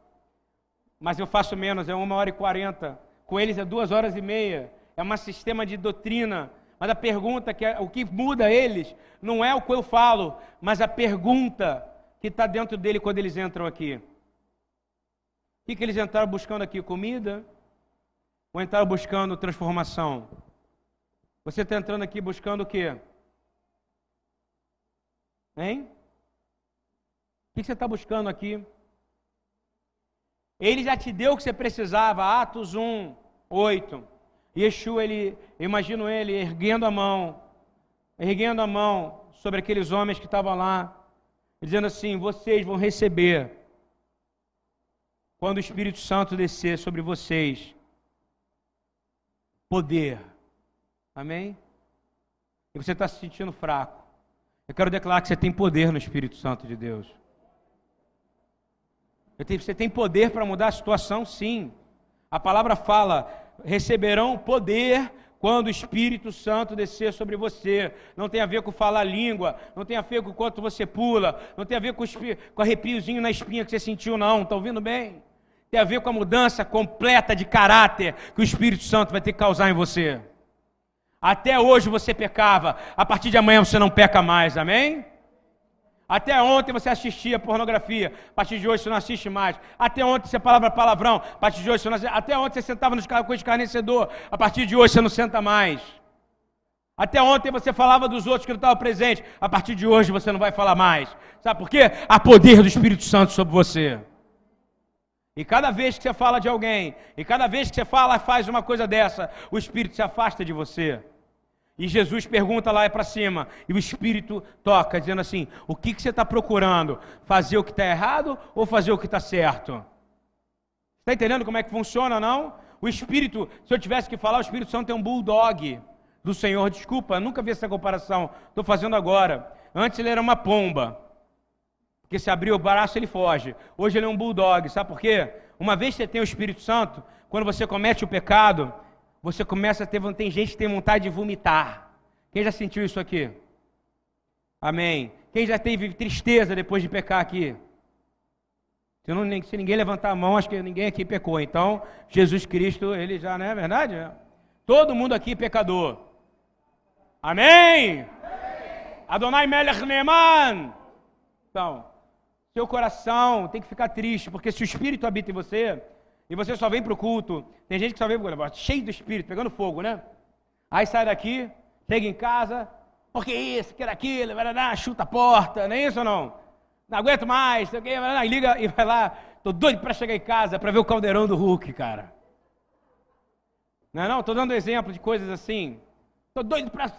mas eu faço menos, é uma hora e quarenta. Com eles é duas horas e meia. É um sistema de doutrina. Mas a pergunta que é, o que muda eles não é o que eu falo, mas a pergunta que está dentro dele quando eles entram aqui. O que, que eles entraram buscando aqui? Comida? Ou entraram buscando transformação? Você está entrando aqui buscando o quê? Hein? O que você está buscando aqui? Ele já te deu o que você precisava, Atos 1, 8. Yeshua, ele, imagino ele erguendo a mão, erguendo a mão sobre aqueles homens que estavam lá, dizendo assim: vocês vão receber, quando o Espírito Santo descer sobre vocês, poder. Amém? E você está se sentindo fraco. Eu quero declarar que você tem poder no Espírito Santo de Deus. Você tem poder para mudar a situação? Sim. A palavra fala: receberão poder quando o Espírito Santo descer sobre você. Não tem a ver com falar língua, não tem a ver com quanto você pula, não tem a ver com, com arrepiozinho na espinha que você sentiu, não. Está ouvindo bem? Tem a ver com a mudança completa de caráter que o Espírito Santo vai ter que causar em você. Até hoje você pecava, a partir de amanhã você não peca mais, amém? Até ontem você assistia pornografia, a partir de hoje você não assiste mais. Até ontem você falava palavrão, a partir de hoje você não assiste. Até ontem você sentava nos com escarnecedor, a partir de hoje você não senta mais. Até ontem você falava dos outros que não estavam presentes, a partir de hoje você não vai falar mais. Sabe por quê? Há poder do Espírito Santo sobre você. E cada vez que você fala de alguém, e cada vez que você fala, faz uma coisa dessa, o Espírito se afasta de você. E Jesus pergunta lá para cima, e o Espírito toca, dizendo assim: O que, que você está procurando? Fazer o que está errado ou fazer o que está certo? Está entendendo como é que funciona, não? O Espírito, se eu tivesse que falar, o Espírito Santo é um bulldog do Senhor. Desculpa, nunca vi essa comparação, estou fazendo agora. Antes ele era uma pomba. Porque se abrir o braço, ele foge. Hoje ele é um bulldog, sabe por quê? Uma vez que você tem o Espírito Santo, quando você comete o pecado, você começa a ter. Tem gente que tem vontade de vomitar. Quem já sentiu isso aqui? Amém. Quem já teve tristeza depois de pecar aqui? Se, não, se ninguém levantar a mão, acho que ninguém aqui pecou. Então, Jesus Cristo, ele já não é verdade? Todo mundo aqui pecador. Amém? Amém. Adonai Melech Neman. Então, seu coração tem que ficar triste, porque se o Espírito habita em você, e você só vem para o culto, tem gente que só vem para o cheio do Espírito, pegando fogo, né? Aí sai daqui, chega em casa, porque isso, que aquilo, vai lá, chuta a porta, não é isso ou não? Não aguento mais, sei vai lá, liga e vai lá, tô doido para chegar em casa para ver o caldeirão do Hulk, cara. Não é não? Tô dando exemplo de coisas assim. Tô doido para.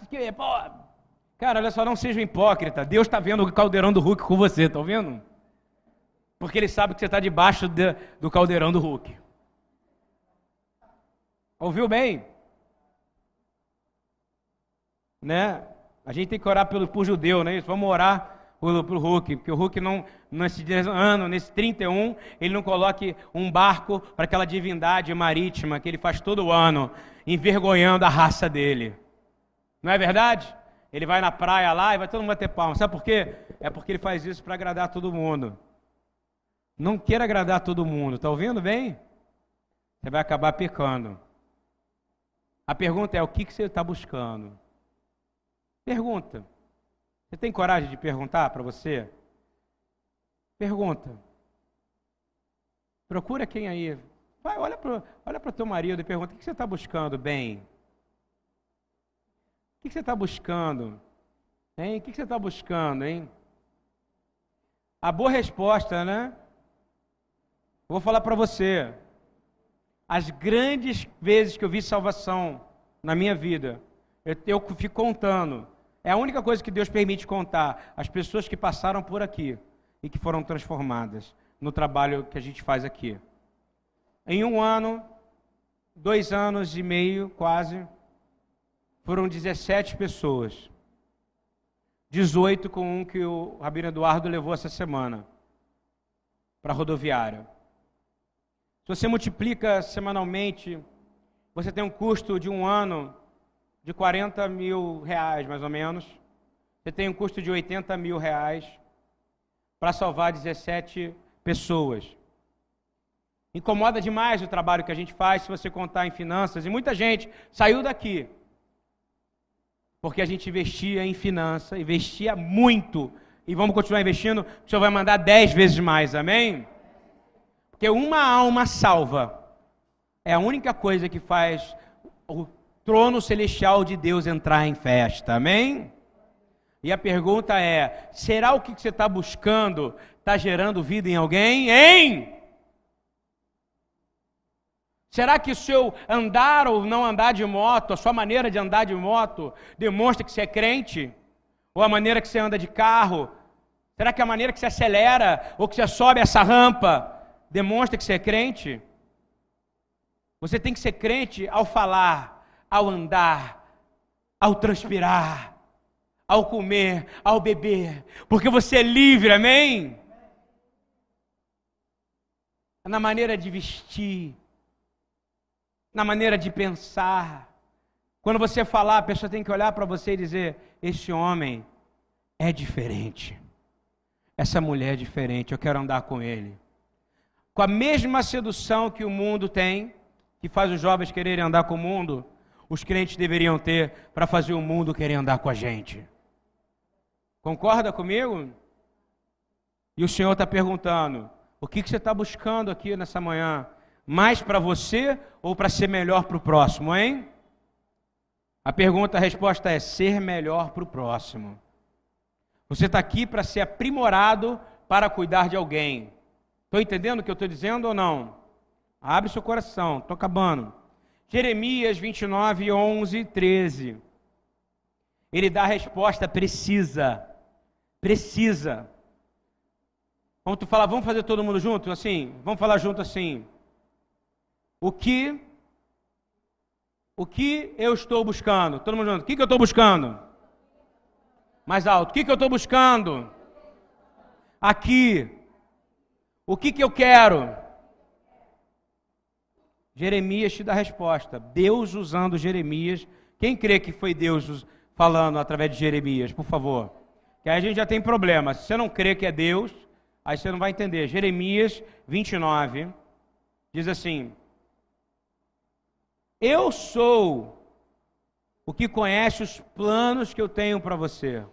Cara, olha só, não seja um hipócrita. Deus está vendo o caldeirão do Hulk com você, tá ouvindo? Porque ele sabe que você está debaixo de, do caldeirão do Hulk. Ouviu bem? Né? A gente tem que orar pelo, por judeu, né? Vamos orar para o Hulk, porque o Hulk não, nesse ano, nesse 31, ele não coloque um barco para aquela divindade marítima que ele faz todo ano, envergonhando a raça dele. Não é verdade? Ele vai na praia lá e vai todo mundo bater palma. Sabe por quê? É porque ele faz isso para agradar todo mundo. Não queira agradar todo mundo, está ouvindo bem? Você vai acabar pecando. A pergunta é: o que, que você está buscando? Pergunta. Você tem coragem de perguntar para você? Pergunta. Procura quem aí. Vai, olha para olha o teu marido e pergunta: o que você está buscando, bem? O que você está buscando? Hein? O que você está buscando, hein? A boa resposta, né? Vou falar para você. As grandes vezes que eu vi salvação na minha vida, eu, eu fico contando. É a única coisa que Deus permite contar. As pessoas que passaram por aqui e que foram transformadas no trabalho que a gente faz aqui. Em um ano, dois anos e meio quase, foram 17 pessoas. 18 com um que o Rabino Eduardo levou essa semana para a rodoviária. Você multiplica semanalmente, você tem um custo de um ano de 40 mil reais, mais ou menos. Você tem um custo de 80 mil reais para salvar 17 pessoas. Incomoda demais o trabalho que a gente faz se você contar em finanças. E muita gente saiu daqui porque a gente investia em finanças, investia muito. E vamos continuar investindo, o Senhor vai mandar dez vezes mais, amém? Porque uma alma salva é a única coisa que faz o trono celestial de Deus entrar em festa, amém? E a pergunta é: será o que você está buscando está gerando vida em alguém? Hein? Será que o seu andar ou não andar de moto, a sua maneira de andar de moto, demonstra que você é crente? Ou a maneira que você anda de carro? Será que a maneira que você acelera ou que você sobe essa rampa demonstra que você é crente? Você tem que ser crente ao falar, ao andar, ao transpirar, ao comer, ao beber, porque você é livre, amém? Na maneira de vestir, na maneira de pensar. Quando você falar, a pessoa tem que olhar para você e dizer: Este homem é diferente. Essa mulher é diferente, eu quero andar com ele. Com a mesma sedução que o mundo tem, que faz os jovens quererem andar com o mundo, os crentes deveriam ter para fazer o mundo querer andar com a gente. Concorda comigo? E o Senhor está perguntando: o que, que você está buscando aqui nessa manhã? Mais para você ou para ser melhor para o próximo, hein? A pergunta, a resposta é ser melhor para o próximo. Você está aqui para ser aprimorado para cuidar de alguém. Estou entendendo o que eu estou dizendo ou não? Abre seu coração, estou acabando. Jeremias 29, 11 13. Ele dá a resposta precisa. Precisa. Vamos tu falar, vamos fazer todo mundo junto assim? Vamos falar junto assim. O que o que eu estou buscando? Todo mundo junto. O que, que eu estou buscando? Mais alto. O que, que eu estou buscando? aqui. O que, que eu quero? Jeremias te dá a resposta. Deus usando Jeremias. Quem crê que foi Deus falando através de Jeremias, por favor? Que aí a gente já tem problema. Se você não crê que é Deus, aí você não vai entender. Jeremias 29 diz assim: Eu sou o que conhece os planos que eu tenho para você.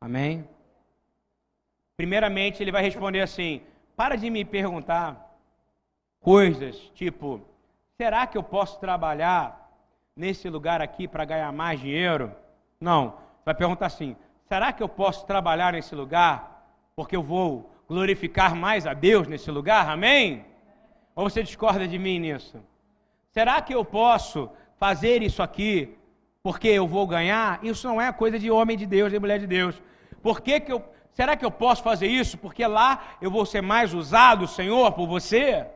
Amém? Primeiramente, ele vai responder assim: Para de me perguntar coisas tipo: será que eu posso trabalhar nesse lugar aqui para ganhar mais dinheiro? Não. Vai perguntar assim: será que eu posso trabalhar nesse lugar porque eu vou glorificar mais a Deus nesse lugar? Amém? Ou você discorda de mim nisso? Será que eu posso fazer isso aqui porque eu vou ganhar? Isso não é coisa de homem de Deus, de mulher de Deus. Por que, que eu. Será que eu posso fazer isso? Porque lá eu vou ser mais usado, Senhor, por você?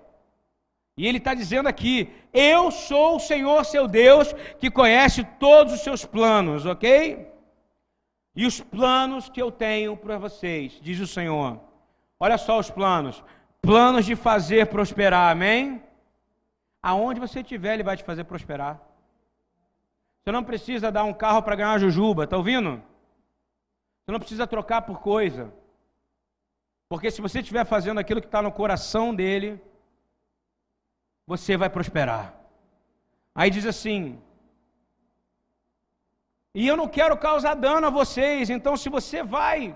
E ele está dizendo aqui: Eu sou o Senhor seu Deus que conhece todos os seus planos, ok? E os planos que eu tenho para vocês, diz o Senhor. Olha só os planos: planos de fazer prosperar, amém? Aonde você estiver, Ele vai te fazer prosperar. Você não precisa dar um carro para ganhar jujuba, está ouvindo? Você não precisa trocar por coisa. Porque se você estiver fazendo aquilo que está no coração dele, você vai prosperar. Aí diz assim: e eu não quero causar dano a vocês, então se você vai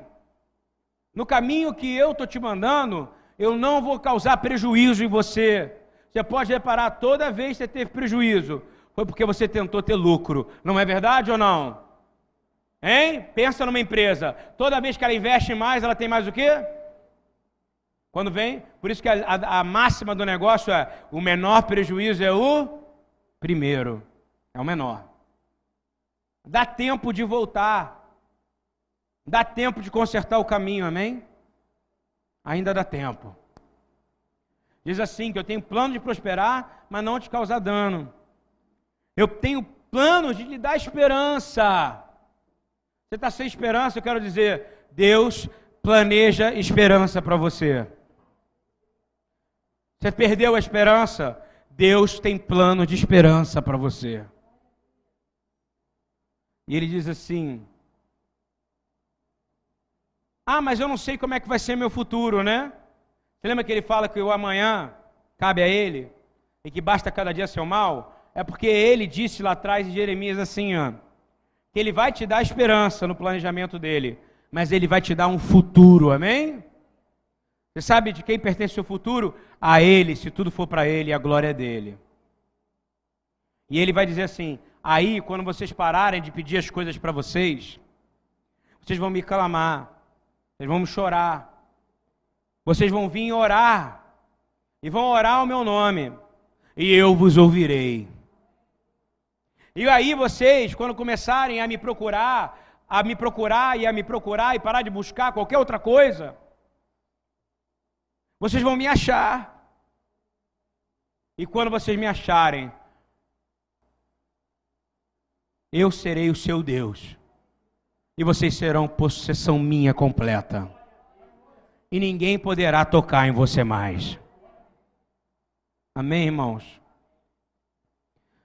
no caminho que eu estou te mandando, eu não vou causar prejuízo em você. Você pode reparar, toda vez que você teve prejuízo, foi porque você tentou ter lucro. Não é verdade ou não? Hein? Pensa numa empresa. Toda vez que ela investe mais, ela tem mais o quê? Quando vem, por isso que a, a, a máxima do negócio é: o menor prejuízo é o primeiro, é o menor. Dá tempo de voltar, dá tempo de consertar o caminho, amém? Ainda dá tempo. Diz assim: que eu tenho plano de prosperar, mas não te causar dano. Eu tenho plano de lhe dar esperança. Você está sem esperança, eu quero dizer, Deus planeja esperança para você. Você perdeu a esperança? Deus tem plano de esperança para você. E ele diz assim: Ah, mas eu não sei como é que vai ser meu futuro, né? Você lembra que ele fala que o amanhã cabe a ele e que basta cada dia seu mal? É porque ele disse lá atrás em Jeremias assim, ó, ele vai te dar esperança no planejamento dele, mas ele vai te dar um futuro, amém? Você sabe de quem pertence o futuro? A Ele, se tudo for para Ele, a glória é dele. E Ele vai dizer assim: aí, quando vocês pararem de pedir as coisas para vocês, vocês vão me clamar, vocês vão me chorar, vocês vão vir orar, e vão orar o meu nome, e eu vos ouvirei. E aí vocês, quando começarem a me procurar, a me procurar e a me procurar e parar de buscar qualquer outra coisa, vocês vão me achar. E quando vocês me acharem, eu serei o seu Deus. E vocês serão possessão minha completa. E ninguém poderá tocar em você mais. Amém, irmãos?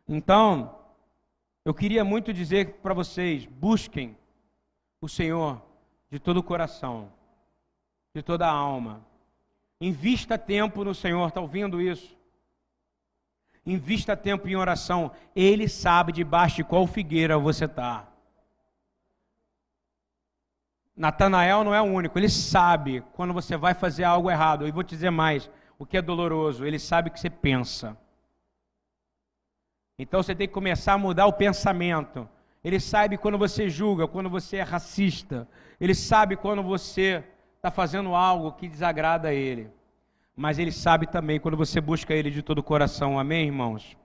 Então, eu queria muito dizer para vocês: busquem o Senhor de todo o coração, de toda a alma Invista tempo no Senhor, está ouvindo isso? Invista tempo em oração. Ele sabe debaixo de qual figueira você está. Natanael não é o único, ele sabe quando você vai fazer algo errado. E vou te dizer mais: o que é doloroso, ele sabe o que você pensa. Então você tem que começar a mudar o pensamento. Ele sabe quando você julga, quando você é racista. Ele sabe quando você está fazendo algo que desagrada a Ele. Mas Ele sabe também quando você busca Ele de todo o coração. Amém, irmãos?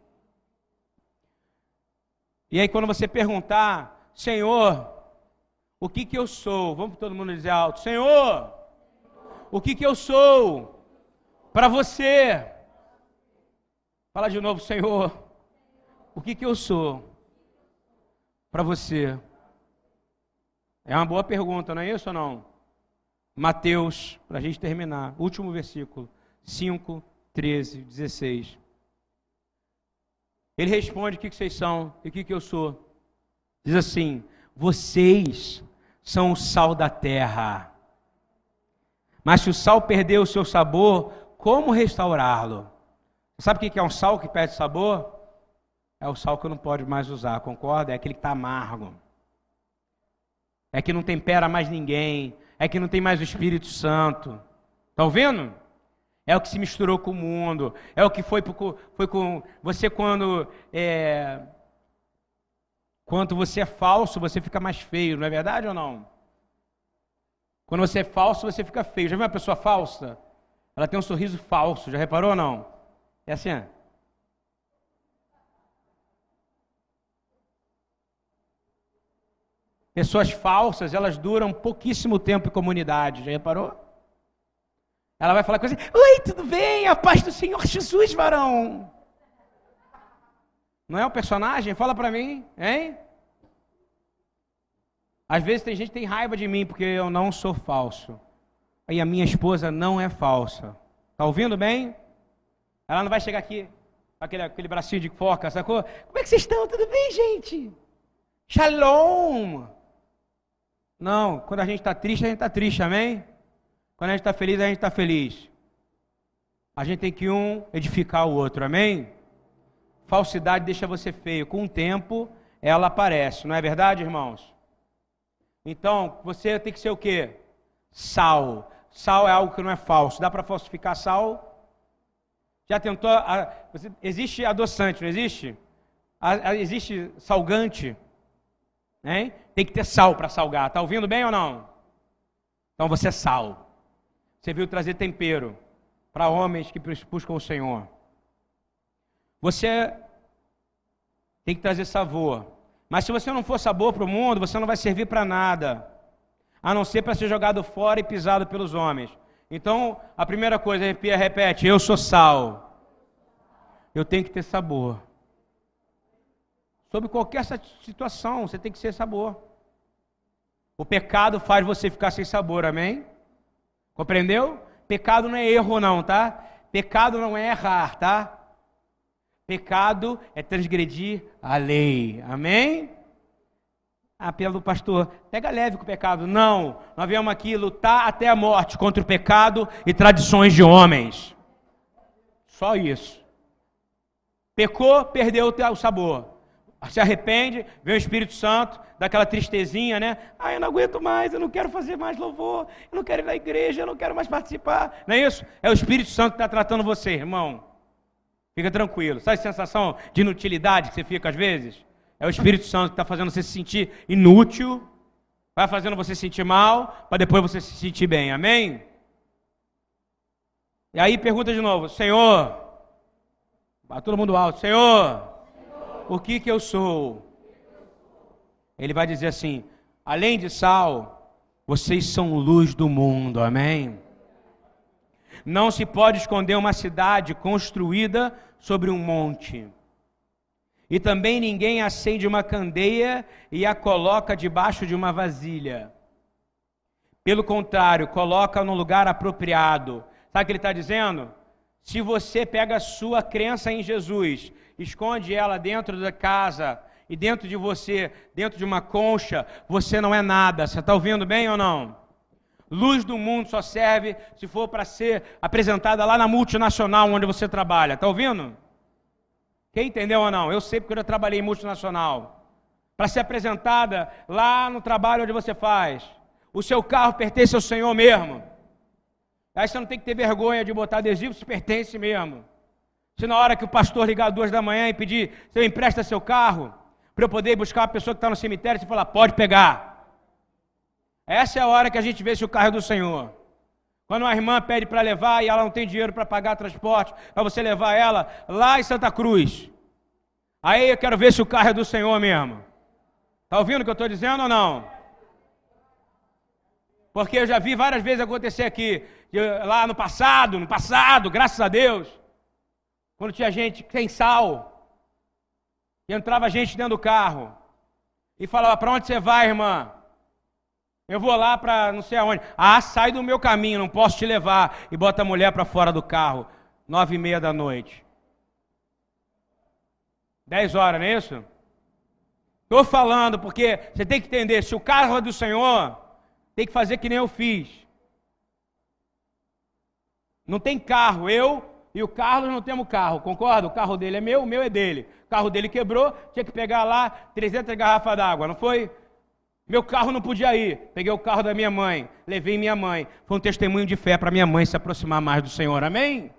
E aí, quando você perguntar, Senhor, o que que eu sou? Vamos todo mundo dizer alto: Senhor, o que que eu sou para você? Fala de novo, Senhor, o que que eu sou para você? É uma boa pergunta, não é isso ou não? Mateus, para a gente terminar, último versículo, 5, 13, 16. Ele responde: O que, que vocês são e o que, que eu sou? Diz assim: Vocês são o sal da terra. Mas se o sal perder o seu sabor, como restaurá-lo? Sabe o que é um sal que perde sabor? É o sal que não pode mais usar, concorda? É aquele que está amargo. É que não tempera mais ninguém. É que não tem mais o Espírito Santo. Está ouvindo? É o que se misturou com o mundo. É o que foi, foi com você quando é, quando você é falso, você fica mais feio, não é verdade ou não? Quando você é falso, você fica feio. Já viu uma pessoa falsa? Ela tem um sorriso falso, já reparou ou não? É assim. Pessoas falsas, elas duram pouquíssimo tempo em comunidade, já reparou? Ela vai falar coisa assim, oi, tudo bem? A paz do Senhor Jesus, varão. Não é um personagem? Fala para mim, hein? Às vezes tem gente que tem raiva de mim porque eu não sou falso. Aí a minha esposa não é falsa. Tá ouvindo bem? Ela não vai chegar aqui aquele, aquele bracinho de foca, sacou? Como é que vocês estão? Tudo bem, gente? Shalom! Não, quando a gente está triste, a gente está triste, amém? Quando a gente está feliz, a gente está feliz. A gente tem que um edificar o outro, amém? Falsidade deixa você feio. Com o tempo, ela aparece, não é verdade, irmãos? Então, você tem que ser o quê? Sal. Sal é algo que não é falso. Dá para falsificar sal? Já tentou? A, existe adoçante, não existe? A, existe salgante? Hein? Tem que ter sal para salgar. Está ouvindo bem ou não? Então você é sal. Você veio trazer tempero para homens que buscam o Senhor. Você tem que trazer sabor. Mas se você não for sabor para o mundo, você não vai servir para nada, a não ser para ser jogado fora e pisado pelos homens. Então, a primeira coisa, repete: eu sou sal. Eu tenho que ter sabor. Sobre qualquer situação, você tem que ser sabor. O pecado faz você ficar sem sabor, amém? Compreendeu? Pecado não é erro, não, tá? Pecado não é errar, tá? Pecado é transgredir a lei. Amém? Apelo do pastor, pega leve com o pecado. Não, nós viemos aqui lutar até a morte contra o pecado e tradições de homens. Só isso. Pecou, perdeu o sabor. Se arrepende, vem o Espírito Santo, daquela tristezinha, né? Ah, eu não aguento mais, eu não quero fazer mais louvor, eu não quero ir na igreja, eu não quero mais participar. Não é isso? É o Espírito Santo que está tratando você, irmão. Fica tranquilo. Sabe a sensação de inutilidade que você fica às vezes? É o Espírito Santo que está fazendo você se sentir inútil, vai fazendo você se sentir mal, para depois você se sentir bem. Amém? E aí pergunta de novo, Senhor, todo mundo alto, Senhor, o que que eu sou? Ele vai dizer assim: além de sal, vocês são luz do mundo. Amém? Não se pode esconder uma cidade construída sobre um monte. E também ninguém acende uma candeia e a coloca debaixo de uma vasilha. Pelo contrário, coloca no lugar apropriado. Sabe o que ele está dizendo? Se você pega a sua crença em Jesus, esconde ela dentro da casa e dentro de você, dentro de uma concha, você não é nada. Você está ouvindo bem ou não? Luz do mundo só serve se for para ser apresentada lá na multinacional onde você trabalha. Está ouvindo? Quem entendeu ou não? Eu sei porque eu já trabalhei em multinacional. Para ser apresentada lá no trabalho onde você faz. O seu carro pertence ao Senhor mesmo. Aí você não tem que ter vergonha de botar adesivo se pertence mesmo. Se na hora que o pastor ligar duas da manhã e pedir, você empresta seu carro, para eu poder buscar uma pessoa que está no cemitério, você falar, pode pegar. Essa é a hora que a gente vê se o carro é do Senhor. Quando uma irmã pede para levar e ela não tem dinheiro para pagar transporte, para você levar ela lá em Santa Cruz. Aí eu quero ver se o carro é do Senhor mesmo. Está ouvindo o que eu estou dizendo ou não? Porque eu já vi várias vezes acontecer aqui, lá no passado, no passado, graças a Deus, quando tinha gente sem sal, e entrava gente dentro do carro, e falava: Para onde você vai, irmã? Eu vou lá para não sei aonde. Ah, sai do meu caminho, não posso te levar. E bota a mulher para fora do carro. Nove e meia da noite. Dez horas, não é isso? Estou falando porque você tem que entender: se o carro é do Senhor, tem que fazer que nem eu fiz. Não tem carro, eu e o Carlos não temos carro, concorda? O carro dele é meu, o meu é dele. O carro dele quebrou, tinha que pegar lá 300 garrafas d'água, não foi? Meu carro não podia ir. Peguei o carro da minha mãe, levei minha mãe. Foi um testemunho de fé para minha mãe se aproximar mais do Senhor. Amém?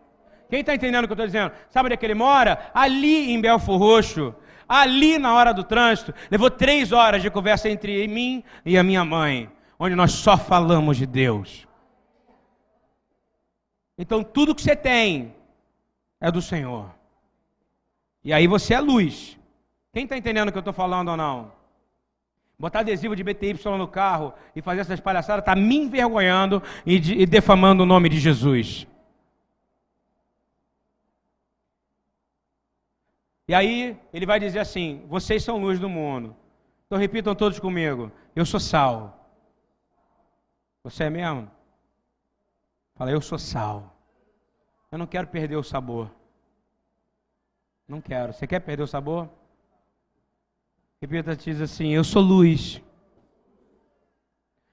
Quem está entendendo o que eu estou dizendo? Sabe onde é que ele mora? Ali em Belfor Roxo. Ali na hora do trânsito. Levou três horas de conversa entre mim e a minha mãe. Onde nós só falamos de Deus. Então tudo que você tem é do Senhor. E aí você é luz. Quem está entendendo o que eu estou falando ou não? Botar adesivo de BTY no carro e fazer essas palhaçadas está me envergonhando e, de, e defamando o nome de Jesus. E aí ele vai dizer assim: vocês são luz do mundo. Então repitam todos comigo: eu sou sal. Você é mesmo? Fala, eu sou sal. Eu não quero perder o sabor. Não quero. Você quer perder o sabor? Repita, diz assim: Eu sou luz.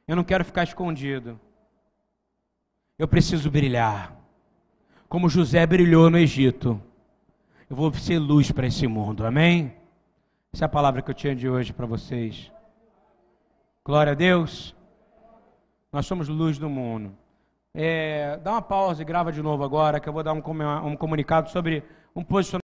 Eu não quero ficar escondido. Eu preciso brilhar. Como José brilhou no Egito. Eu vou ser luz para esse mundo. Amém? Essa é a palavra que eu tinha de hoje para vocês. Glória a Deus. Nós somos luz do mundo. É, dá uma pausa e grava de novo agora, que eu vou dar um, um comunicado sobre um posicionamento.